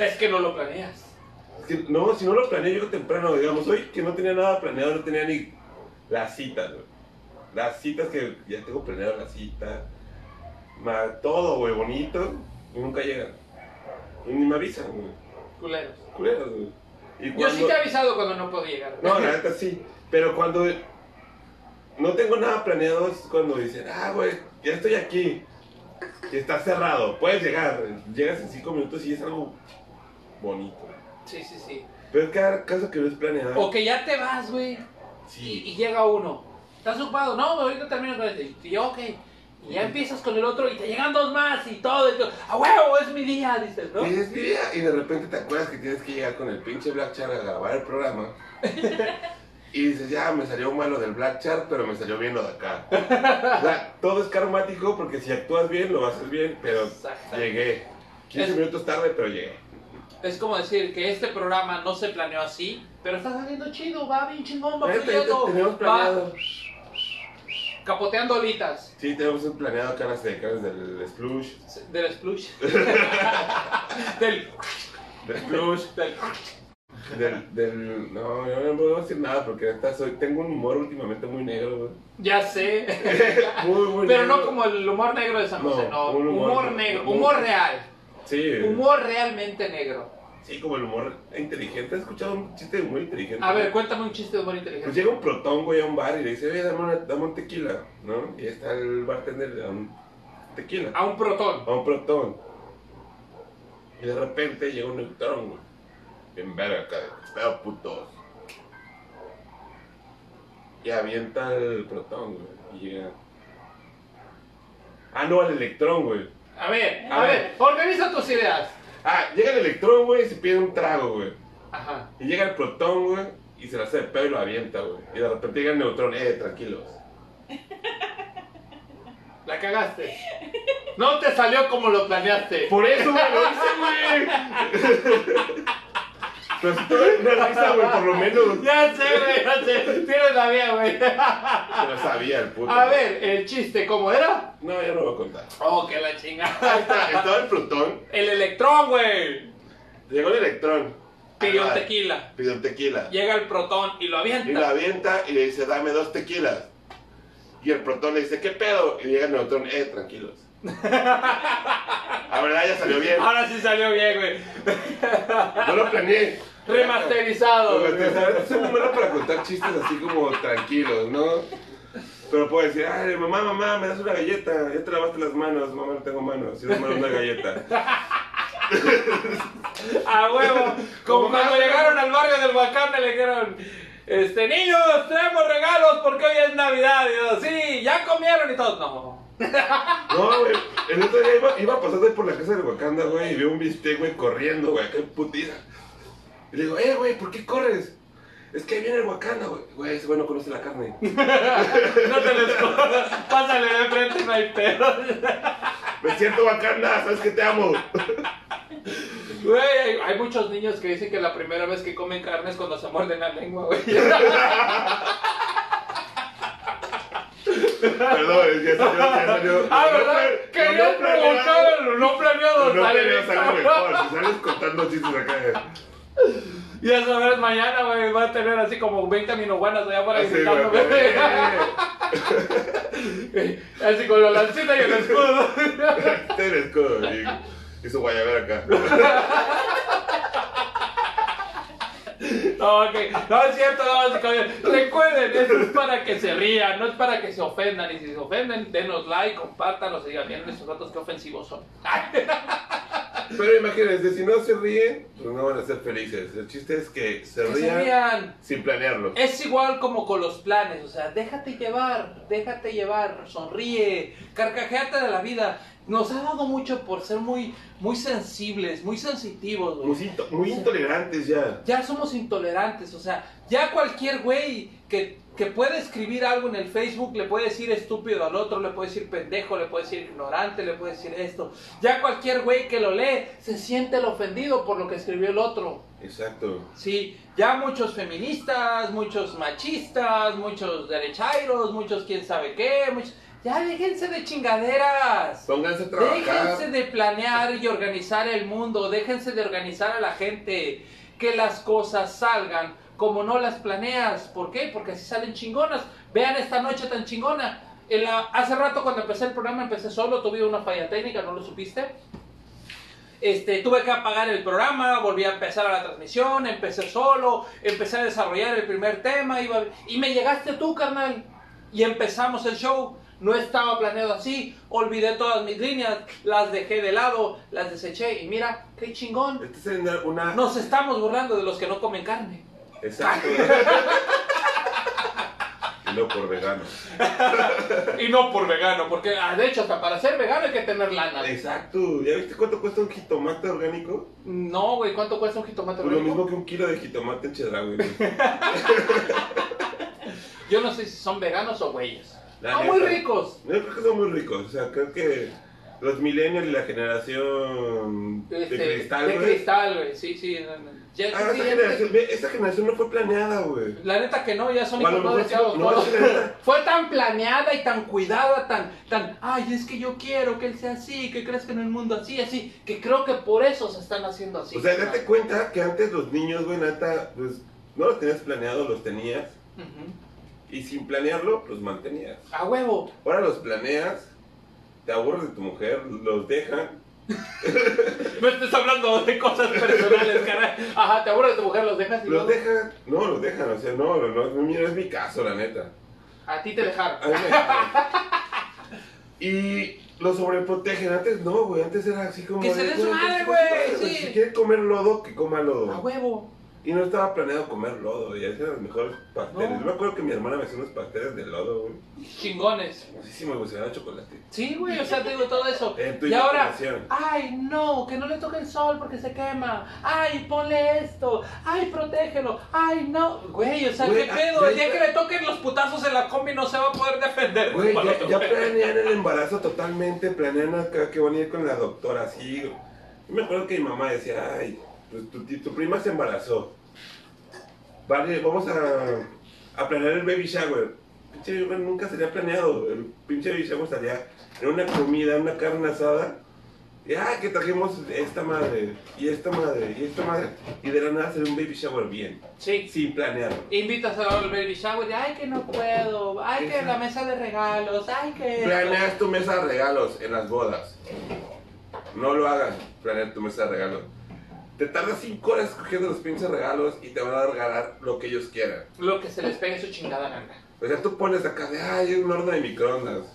Es que no lo planeas. Es que, no, si no lo planeo, llego temprano, digamos. Hoy que no tenía nada planeado, no tenía ni las citas, güey. Las citas que ya tengo planeado la cita. ma- todo, güey, bonito. Y nunca llegan. Y ni me avisan, güey. Culeros. Culeros, güey. Y Yo sí te he avisado cuando no puedo llegar. No, la neta sí. Pero cuando no tengo nada planeado es cuando dicen, ah, güey, ya estoy aquí. Y está cerrado. Puedes llegar. Llegas en cinco minutos y es algo bonito. Sí, sí, sí. Pero es cada caso que no es planeado. O que ya te vas, güey. Y llega uno. ¿Estás ocupado? No, ahorita termino con este. Y yo, ok. Y ya empiezas con el otro y te llegan dos más y todo. Y a huevo, es mi día, dices, ¿no? Y es mi día, y de repente te acuerdas que tienes que llegar con el pinche Black Char a grabar el programa. Y dices, ya, me salió malo del Black Char, pero me salió bien lo de acá. O sea, todo es karmático porque si actúas bien, lo vas a hacer bien, pero llegué. 15 Es- minutos tarde, pero llegué. Es como decir que este programa no se planeó así, pero está saliendo chido, va bien chingón, va fluyendo, tenemos va planeado. Capoteando olitas Sí, tenemos un planeado acá las decanas del Splush. del splush. del, Del Splush. del- Del, del. No, yo no puedo decir nada porque neta soy, tengo un humor últimamente muy negro, güey. Ya sé. Muy, muy Pero negro. no como el humor negro de San José, no. No, un humor, humor- negro, humor- humor real. Sí, Humor realmente negro. Sí, como el humor inteligente. ¿Has escuchado un chiste de humor inteligente? A ver, cuéntame un chiste de humor Pues inteligente. llega un protón, güey, a un bar y le dice, oye, dame, una- dame un tequila, ¿no? Y está el bartender, le da un tequila. A un protón. A un protón. Y de repente llega un neutrón, güey. En verga espera putos. Y avienta el protón, güey. Y llega. Ah, no, al electrón, güey. A ver, A a, ver. ver, organiza tus ideas. Ah, llega el electrón, güey, y se pide un trago, güey. Ajá. Y llega el protón, güey, y se la hace de pedo y lo avienta, güey. Y de repente llega el neutrón, eh, tranquilos. La cagaste. No te salió como lo planeaste. Por eso, güey, lo hice, güey. Pero si tuve una risa, güey, por lo menos. Ya sé, güey, ya sé. Tienes la mía, güey. Lo sabía el puto. A ver, el chiste, ¿cómo era? No, ya no voy a contar. Oh, que la chingada. Ahí está, estaba el protón, El electrón, güey. llegó el electrón. Pidió Ah, tequila. Pidió un tequila. Llega el protón y lo Y avienta. la avienta y le dice, dame dos tequilas. Y el protón le dice, ¿qué pedo? Y llega el neutrón, eh, tranquilos. La verdad ya salió bien. Ahora sí salió bien, güey. No lo planeé. Remasterizado. Remasterizado. Es un bueno para contar chistes así como tranquilos, ¿no? Pero puedo decir, ay, mamá, mamá, me das una galleta. Ya te lavaste las manos, mamá, no tengo manos. Si no manos, una galleta. A huevo. Como cuando llegaron al barrio del Huacán le dijeron, este, niños, traemos regalos porque hoy es Navidad. Y yo, sí, ya comieron y todos, no. No, güey. El otro día iba, iba pasando por la casa del Wakanda, güey, y veo un bistec, güey, corriendo, güey, en putiza. Y le digo, eh, güey, ¿por qué corres? Es que ahí viene el Wakanda, güey. Güey, ese güey no conoce la carne. No te les jodas. Pásale de frente, no hay pedo. Me siento Wakanda, sabes que te amo. Güey, hay, hay muchos niños que dicen que la primera vez que comen carne es cuando se muerden la lengua, güey. Perdón, ya salió, ya salió. Ah, No ¿verdad? pla- Querías no planeado. lo no planeado. No planeado, sale mejor. Si sales contando chistes acá. Ya sabes, mañana, güey, va a tener así como 20 minuguanas allá para gritándome. güey. Así con la lancita y el escudo. Este es el escudo y, y su guayabera acá. No, ok. No es cierto, no, sí, caballero. Recuerden, esto es para que se rían, no es para que se ofendan. Y si se ofenden, denos like, compártanos y digan, miren estos ratos qué ofensivos son. Pero imagínense, si no se ríen, pues no van a ser felices. El chiste es que se Que se rían rían. sin planearlo. Es igual como con los planes, o sea, déjate llevar, déjate llevar, sonríe, carcajeate de la vida. Nos ha dado mucho por ser muy, muy sensibles, muy sensitivos, güey. Muy, into- muy intolerantes ya. Ya somos intolerantes, o sea, ya cualquier güey que, que puede escribir algo en el Facebook le puede decir estúpido al otro, le puede decir pendejo, le puede decir ignorante, le puede decir esto. Ya cualquier güey que lo lee se siente el ofendido por lo que escribió el otro. Exacto. Sí, ya muchos feministas, muchos machistas, muchos derechairos, muchos quién sabe qué, muchos... Ya déjense de chingaderas. Pónganse a trabajar. Déjense de planear y organizar el mundo, déjense de organizar a la gente, que las cosas salgan como no las planeas. ¿Por qué? Porque así salen chingonas. Vean esta noche tan chingona. En la- hace rato cuando empecé el programa empecé solo, tuve una falla técnica, ¿no lo supiste? Este, tuve que apagar el programa, volví a empezar a la transmisión, empecé solo, empecé a desarrollar el primer tema iba- y me llegaste tú, carnal. Y empezamos el show. No estaba planeado así, olvidé todas mis líneas, las dejé de lado, las deseché y mira, qué chingón. Esta es una- una... Nos estamos burlando de los que no comen carne. Exacto. y no por vegano. Y no por vegano, porque ah, de hecho hasta para ser vegano hay que tener lana. Exacto. ¿Ya viste cuánto cuesta un jitomate orgánico? No, güey, ¿cuánto cuesta un jitomate Pues lo orgánico? mismo que un kilo de jitomate en Chedraui. güey. Yo no sé si son veganos o güeyes. La Son muy neta. ricos. No, creo que son muy ricos. O sea, creo que los millennials y la generación Este, de cristal, de güey. cristal, güey, sí, sí. no, no. Ya- Ah, sí, generación, ve, esa generación no fue planeada, güey. La neta que no, ya son O a lo hijos no mejor deseados. no, la neta- Fue tan planeada y tan cuidada, tan, tan, ay, es que yo quiero que él sea así, que crezca en el mundo así, así, que creo que por eso se están haciendo así. O sea, date cuenta que antes los niños, güey, neta, pues no los tenías planeados, los tenías. Ujú. Y sin planearlo, los mantenías. A huevo. Ahora los planeas, te aburres de tu mujer, los dejan. No estés hablando de cosas personales, caray. Ajá, te aburres de tu mujer, los dejas y Los luego- dejan, no, los dejan, o sea, no, no, no, no, no es mi caso, la neta. A ti te dejaron. A mí me dejaron. Y los sobreprotegen, antes no, güey, antes era así como... Que se de, dé su güey, se madre, sí. Si quiere comer lodo, que coma A lodo. huevo. Y no estaba planeado comer lodo, y hacían los mejores pasteles. No. Yo me acuerdo que mi hermana me hacía unos pasteles de lodo, güey. Chingones. Muchísimo, güey, se me da chocolate. Sí, güey, o sea, te digo todo eso. En tu Y ahora, ay, no, que no le toque el sol porque se quema. Ay, ponle esto. Ay, protégelo. Ay, no. Güey, o sea, Güey, ¿qué ah, pedo? El día que le toquen los putazos en la combi no se va a poder defender. Güey, ya, Bueno, ya güey. planean el embarazo totalmente, planean acá que van a ir con la doctora así. Yo me acuerdo que mi mamá decía, ay, pues tu, tu prima se embarazó. Vale, vamos a, a planear el baby shower. Pinche baby nunca sería planeado. El pinche baby shower estaría en una comida, en una carne asada. Y ay, que trajimos esta madre, y esta madre, y esta madre. Y de la nada hacer un baby shower bien, Sí. sin planearlo. Invitas al baby shower y ay que no puedo, ay que la mesa de regalos, ay que... Planeas tu mesa de regalos en las bodas. No lo hagan, planear tu mesa de regalos. Te tardas 5 horas escogiendo los pinches regalos y te van a regalar lo que ellos quieran. Lo que se les pegue su chingada gana. O sea, tú pones acá de, ay, un horno de microondas.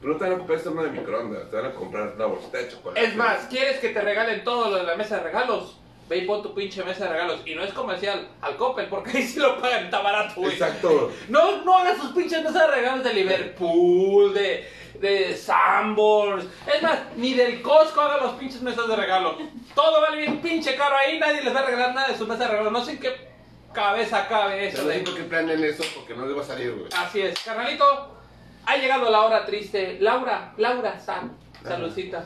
Pero no te van a comprar este horno de microondas, te van a comprar la bolsita de chocolate. Es más, ¿quieres que te regalen todo lo de la mesa de regalos? Ve y pon tu pinche mesa de regalos. Y no es comercial al Coppel, porque ahí sí lo pagan, está barato, güey. Exacto. No, no hagas sus pinches mesas de regalos de Liverpool, de, de Sanborns. Es más, ni del Costco hagan los pinches mesas de regalo. Todo vale bien pinche caro ahí, nadie les va a regalar nada de su mesa de regalo. No sé en qué cabeza cabe eso No sé por qué planean eso, porque no les va a salir, güey. Así es, carnalito. Ha llegado la hora triste. Laura, Laura, San, saludcita.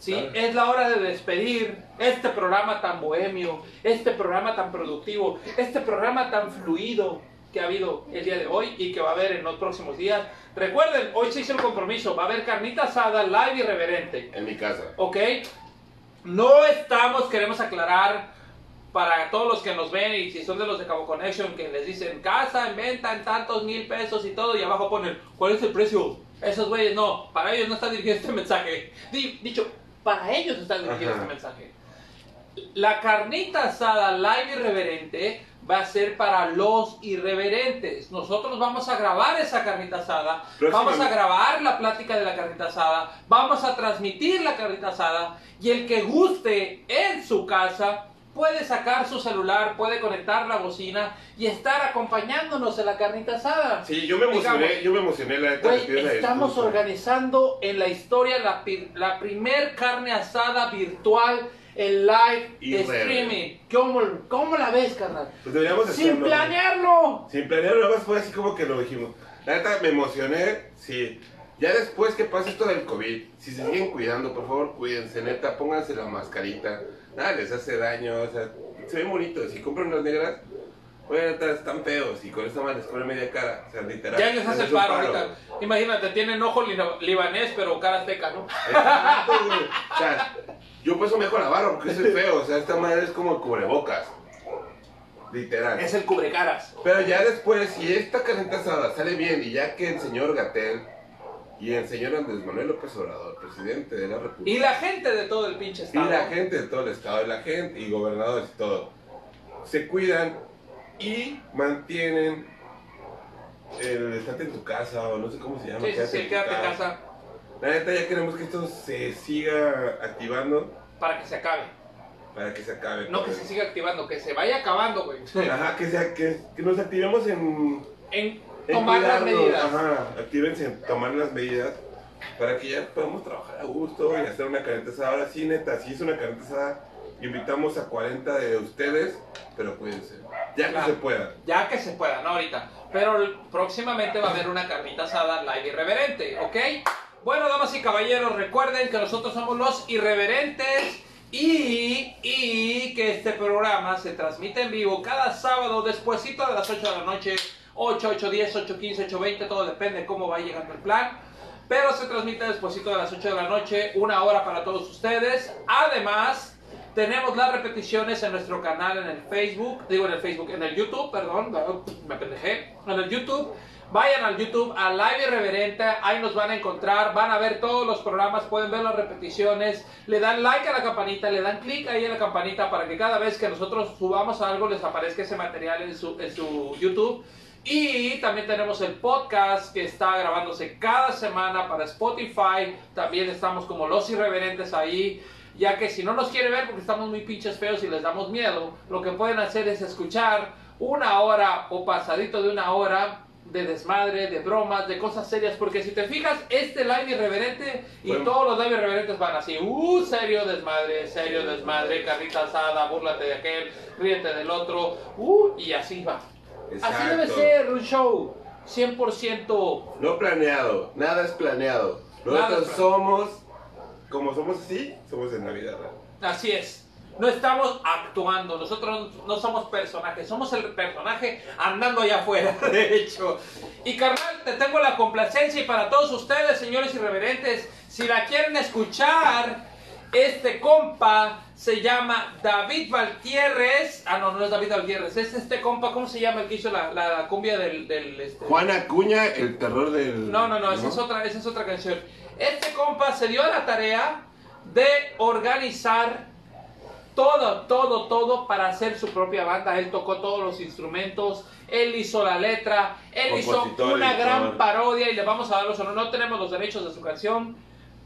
¿Sí? Claro. Es la hora de despedir este programa tan bohemio, este programa tan productivo, este programa tan fluido que ha habido el día de hoy y que va a haber en los próximos días. Recuerden, hoy se hizo el compromiso, va a haber carnita asada live irreverente. En mi casa. ¿Ok? No estamos, queremos aclarar para todos los que nos ven y si son de los de Cabo Connection que les dicen casa en venta en tantos mil pesos y todo y abajo ponen ¿cuál es el precio? Esos güeyes no, para ellos no está dirigido este mensaje. Di- dicho, para ellos está dirigido Ajá. este mensaje. La carnita asada live irreverente va a ser para los irreverentes. Nosotros vamos a grabar esa carnita asada, vamos a grabar la plática de la carnita asada, vamos a transmitir la carnita asada y el que guste en su casa puede sacar su celular, puede conectar la bocina y estar acompañándonos en la carnita asada. Sí, yo me emocioné, Digamos, yo me emocioné la neta. Estamos disculpa. organizando en la historia la, la primer carne asada virtual en live Y re- streaming. ¿Cómo, ¿Cómo la ves, carnal? Pues deberíamos Sin hacerlo. planearlo. Sin planear, nada más fue así como que lo dijimos. La neta, me emocioné, sí. Ya después que pase esto del COVID, si se siguen cuidando, por favor, cuídense, neta, pónganse la mascarita. Nada les hace daño, o sea, se ven bonitos. Si compran unas negras, neta, están feos y con esta madre les ponen media cara. O sea, literal. Ya les hace es el paro ahorita. Imagínate, tienen ojo li- libanés, pero cara azteca, ¿no? Exacto, güey. O sea, yo por eso me dejo la barba porque soy feo. O sea, esta madre es como cubrebocas. Literal. Es el cubrecaras. Pero ya después, si esta carnita asada sale bien y ya que el señor Gatel y el señor Andrés Manuel López Obrador, presidente de la República, Y la gente de todo el pinche y estado. la gente de todo el estado, y la gente y gobernadores y todo, se cuidan y mantienen el estate en tu casa o no sé cómo se llama. Sí, sí, sí, tu quédate en casa La neta ya queremos que esto se siga activando para que se acabe. para que se acabe. No que se siga activando, que se vaya acabando, güey. Ajá, que, sea, que, que nos activemos en En En tomar las medidas. Ajá, actívense en tomar las medidas para que ya podamos trabajar a gusto y hacer una carnita asada. Ahora sí, neta, si es una carnita asada, invitamos a 40 de ustedes, pero cuídense. Ya que Claro. se pueda. Ya que se pueda, no ahorita. Pero próximamente va a haber una carnita asada live irreverente, ¿ok? Bueno, damas y caballeros, recuerden que nosotros somos los irreverentes y, y que este programa se transmite en vivo cada sábado despuesito de las 8 de la noche, 8, 8, 10, 8, 15, 8, 20, todo depende de cómo va llegando el plan. Pero se transmite despuesito de las 8 de la noche, una hora para todos ustedes. Además, tenemos las repeticiones en nuestro canal en el Facebook, digo en el Facebook, en el YouTube, perdón, me pendejé, en el YouTube. Vayan al YouTube, a Live Irreverente, ahí nos van a encontrar, van a ver todos los programas, pueden ver las repeticiones, le dan like a la campanita, le dan clic ahí en la campanita para que cada vez que nosotros subamos algo les aparezca ese material en su, en su YouTube. Y también tenemos el podcast que está grabándose cada semana para Spotify. También estamos como los irreverentes ahí. Ya que si no nos quiere ver porque estamos muy pinches feos y les damos miedo, lo que pueden hacer es escuchar una hora o pasadito de una hora de desmadre, de bromas, de cosas serias. Porque si te fijas, este live irreverente y Bueno. todos los live irreverentes van así. Uh, serio desmadre, serio desmadre, carrita asada, búrlate de aquel, ríete del otro. Uh, y así va. Así debe Exacto. ser un show 100%. No planeado, nada es planeado. Nosotros es somos, como somos así, somos en Navidad. Así es. No estamos actuando, nosotros no somos personajes, somos el personaje andando allá afuera, de hecho. Y carnal, te tengo la complacencia y para todos ustedes, señores irreverentes, si la quieren escuchar, este compa se llama David Valtierres. Ah, no, no es David Valtierres, es este compa, ¿cómo se llama el que hizo la, la cumbia del... del este? Juan Acuña, el terror del. No, no, no, esa es otra, esa es otra canción. Este compa se dio a la tarea de organizar todo, todo, todo para hacer su propia banda. Él tocó todos los instrumentos, él hizo la letra, él hizo una gran parodia y le vamos a dar los honores. No tenemos los derechos de su canción,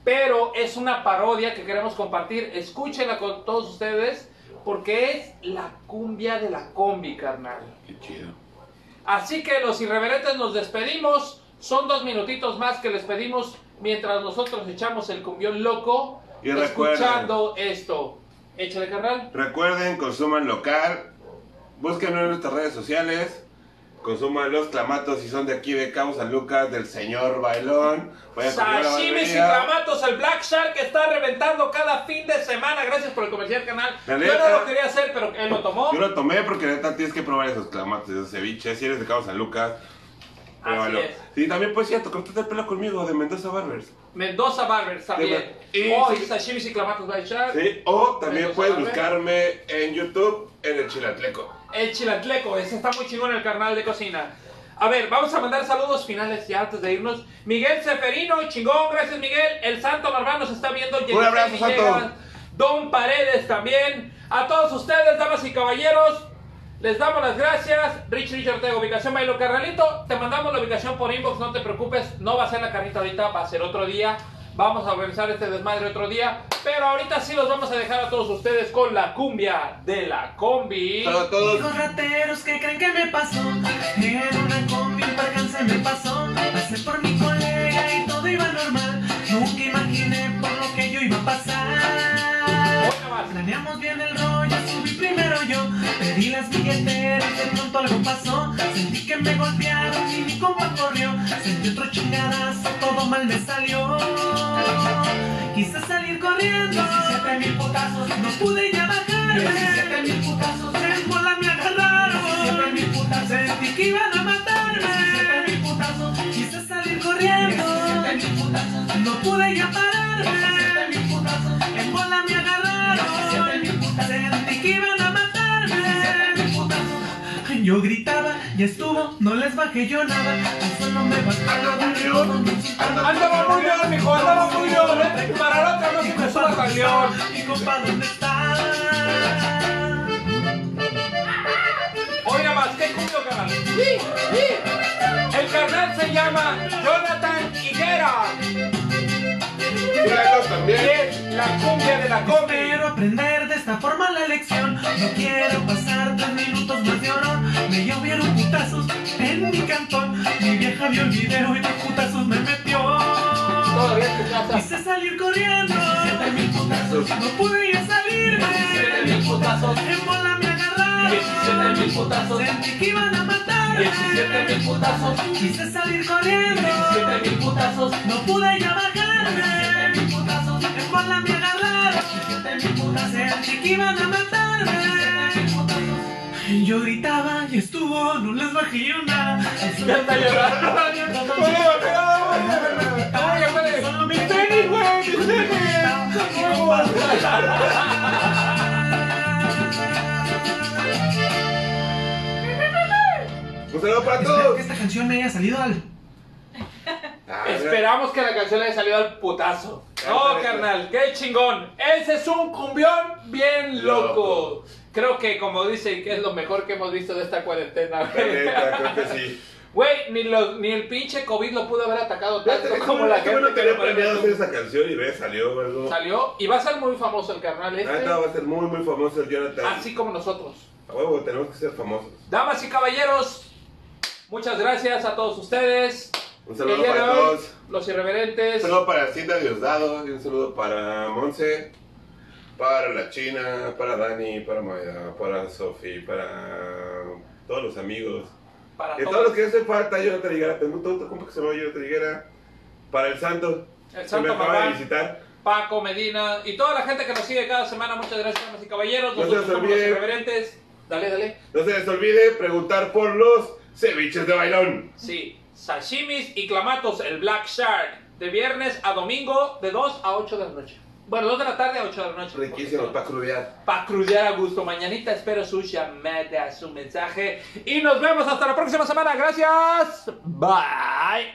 pero es una parodia que queremos compartir. Escúchenla con todos ustedes porque es la cumbia de la combi, carnal. Qué chido. Así que los irreverentes nos despedimos. Son dos minutitos más que les pedimos mientras nosotros echamos el cumbión loco. Y escuchando esto. Échale, carnal. Recuerden, consuman local, búsquenos en nuestras redes sociales. Consuman los clamatos si son de aquí de Cabo San Lucas, del señor Bailón. A Sashimis y clamatos, el Black Shark está reventando cada fin de semana. Gracias por el comercial canal. Yo no lo quería hacer, pero él lo tomó. Yo lo tomé porque neta tienes que probar esos clamatos, esos ceviches. Si eres de Cabo San Lucas, pruébalo. es. Sí, también pues cierto, cortate el pelo conmigo de Mendoza Barbers. Mendoza Barbers también. Y- Hoy sí. Sashimis y clamatos Black Shark. Sí, o también Mendoza puedes buscarme en YouTube en el Chilatleco. El chilantleco, ese está muy chingón en el carnal de cocina. A ver, vamos a mandar saludos finales ya antes de irnos. Miguel Seferino, chingón, gracias Miguel. El Santo Barbán nos está viendo. Jennifer abrazo, Santo. Don Paredes también. A todos ustedes, damas y caballeros, les damos las gracias. Rich Richard Ortega, ubicación Bailo Carnalito. Te mandamos la ubicación por inbox, no te preocupes. No va a ser la carnita ahorita, va a ser otro día. Vamos a organizar este desmadre otro día. Pero ahorita sí los vamos a dejar a todos ustedes con la cumbia de la combi. Saludos a todos. Los rateros que creen que me pasó En una combi un percance me pasó Pasé por mi colega y todo iba normal Nunca imaginé por lo que yo iba a pasar. Planeamos bien el rollo, subí primero yo. Pedí las billeteras, de pronto algo pasó. Sentí que me golpearon y mi compa corrió. Sentí otro chingadazo, todo mal me salió. Quise salir corriendo. 17 mil putazos, no pude ya bajarme 17 mil putazos, en bola me agarraron. 17 mil putazos, sentí que iban a matarme. 17 mil putazos, quise salir corriendo. 17 mil putazos, no pude ya pararme. 17 mil putazos, en bola me agarraron 17 mil putazos, sentí que iban a matarme 17 mil putazos yo gritaba, ya estuvo, no les bajé yo nada, suelo me Anda muy bajaron, león, Andaba muy león, mijo, andaba muy. Para la otra no se me suba tan león. Mi compa, ¿dónde está? Nada más, ¿qué cumbio, carnal? El carnal se llama la cumbia de la. Quiero aprender de esta forma la lección. No quiero pasar tres minutos más de oro. Me llovieron putazos en mi cantón. Mi vieja vio el video y de putazos me metió. Todavía en tu casa. Quise salir corriendo. mil putazos. No pude ya salirme. mil putazos. En bola me agarraron. 17 mil putazos. Sentí que iban a matarme. 17 mil putazos. Quise salir corriendo. mil putazos. No pude ya bajarme. En bola me agarraron. Sentí que iban a matarme. Yo gritaba y estuvo, no les bajé yo nada. Ya está llorando. Oye, mis tenis, güey, mis tenis. Un saludo para Espero todos. que esta canción me haya salido al. Ah, Esperamos que la canción le haya salido al putazo. No, carnal, qué chingón. Ese es un cumbión bien loco. Creo que, como dicen, que es lo mejor que hemos visto de esta cuarentena. La neta, creo que sí. Güey, ni, ni el pinche COVID lo pudo haber atacado tanto Fíjate, como la gente bueno que había planeado hacer esa canción y ve, salió algo. Salió y va a ser muy famoso el carnal este, neta va a ser muy, muy famoso el Jonathan. así como nosotros. A huevo, tenemos que ser famosos. Damas y caballeros, muchas gracias a todos ustedes. Un saludo para todos. Los irreverentes. Un saludo para Cinta Diosdado y un saludo para Monse, para la China, para Dani, para Maya, para Sofi, para todos los amigos. Para Que todos. todos los que hacen falta, Jonathan Higuera, tengo todo compa que se llama Jonathan Higuera. Para el Santo, El que Santo me acaba de visitar. Paco Medina y toda la gente que nos sigue cada semana. Muchas gracias, damas y caballeros. No se les los. Dale, dale. No se les olvide preguntar por los ceviches de bailón. Sí, sashimis y clamatos, el Black Shark. De viernes a domingo, de 2 a 8 de la noche. Bueno, 2 de la tarde a 8 de la noche. Riquísimos para crudear. Para crudear a gusto. Mañanita espero su llamada, su mensaje. Y nos vemos hasta la próxima semana. Gracias. Bye.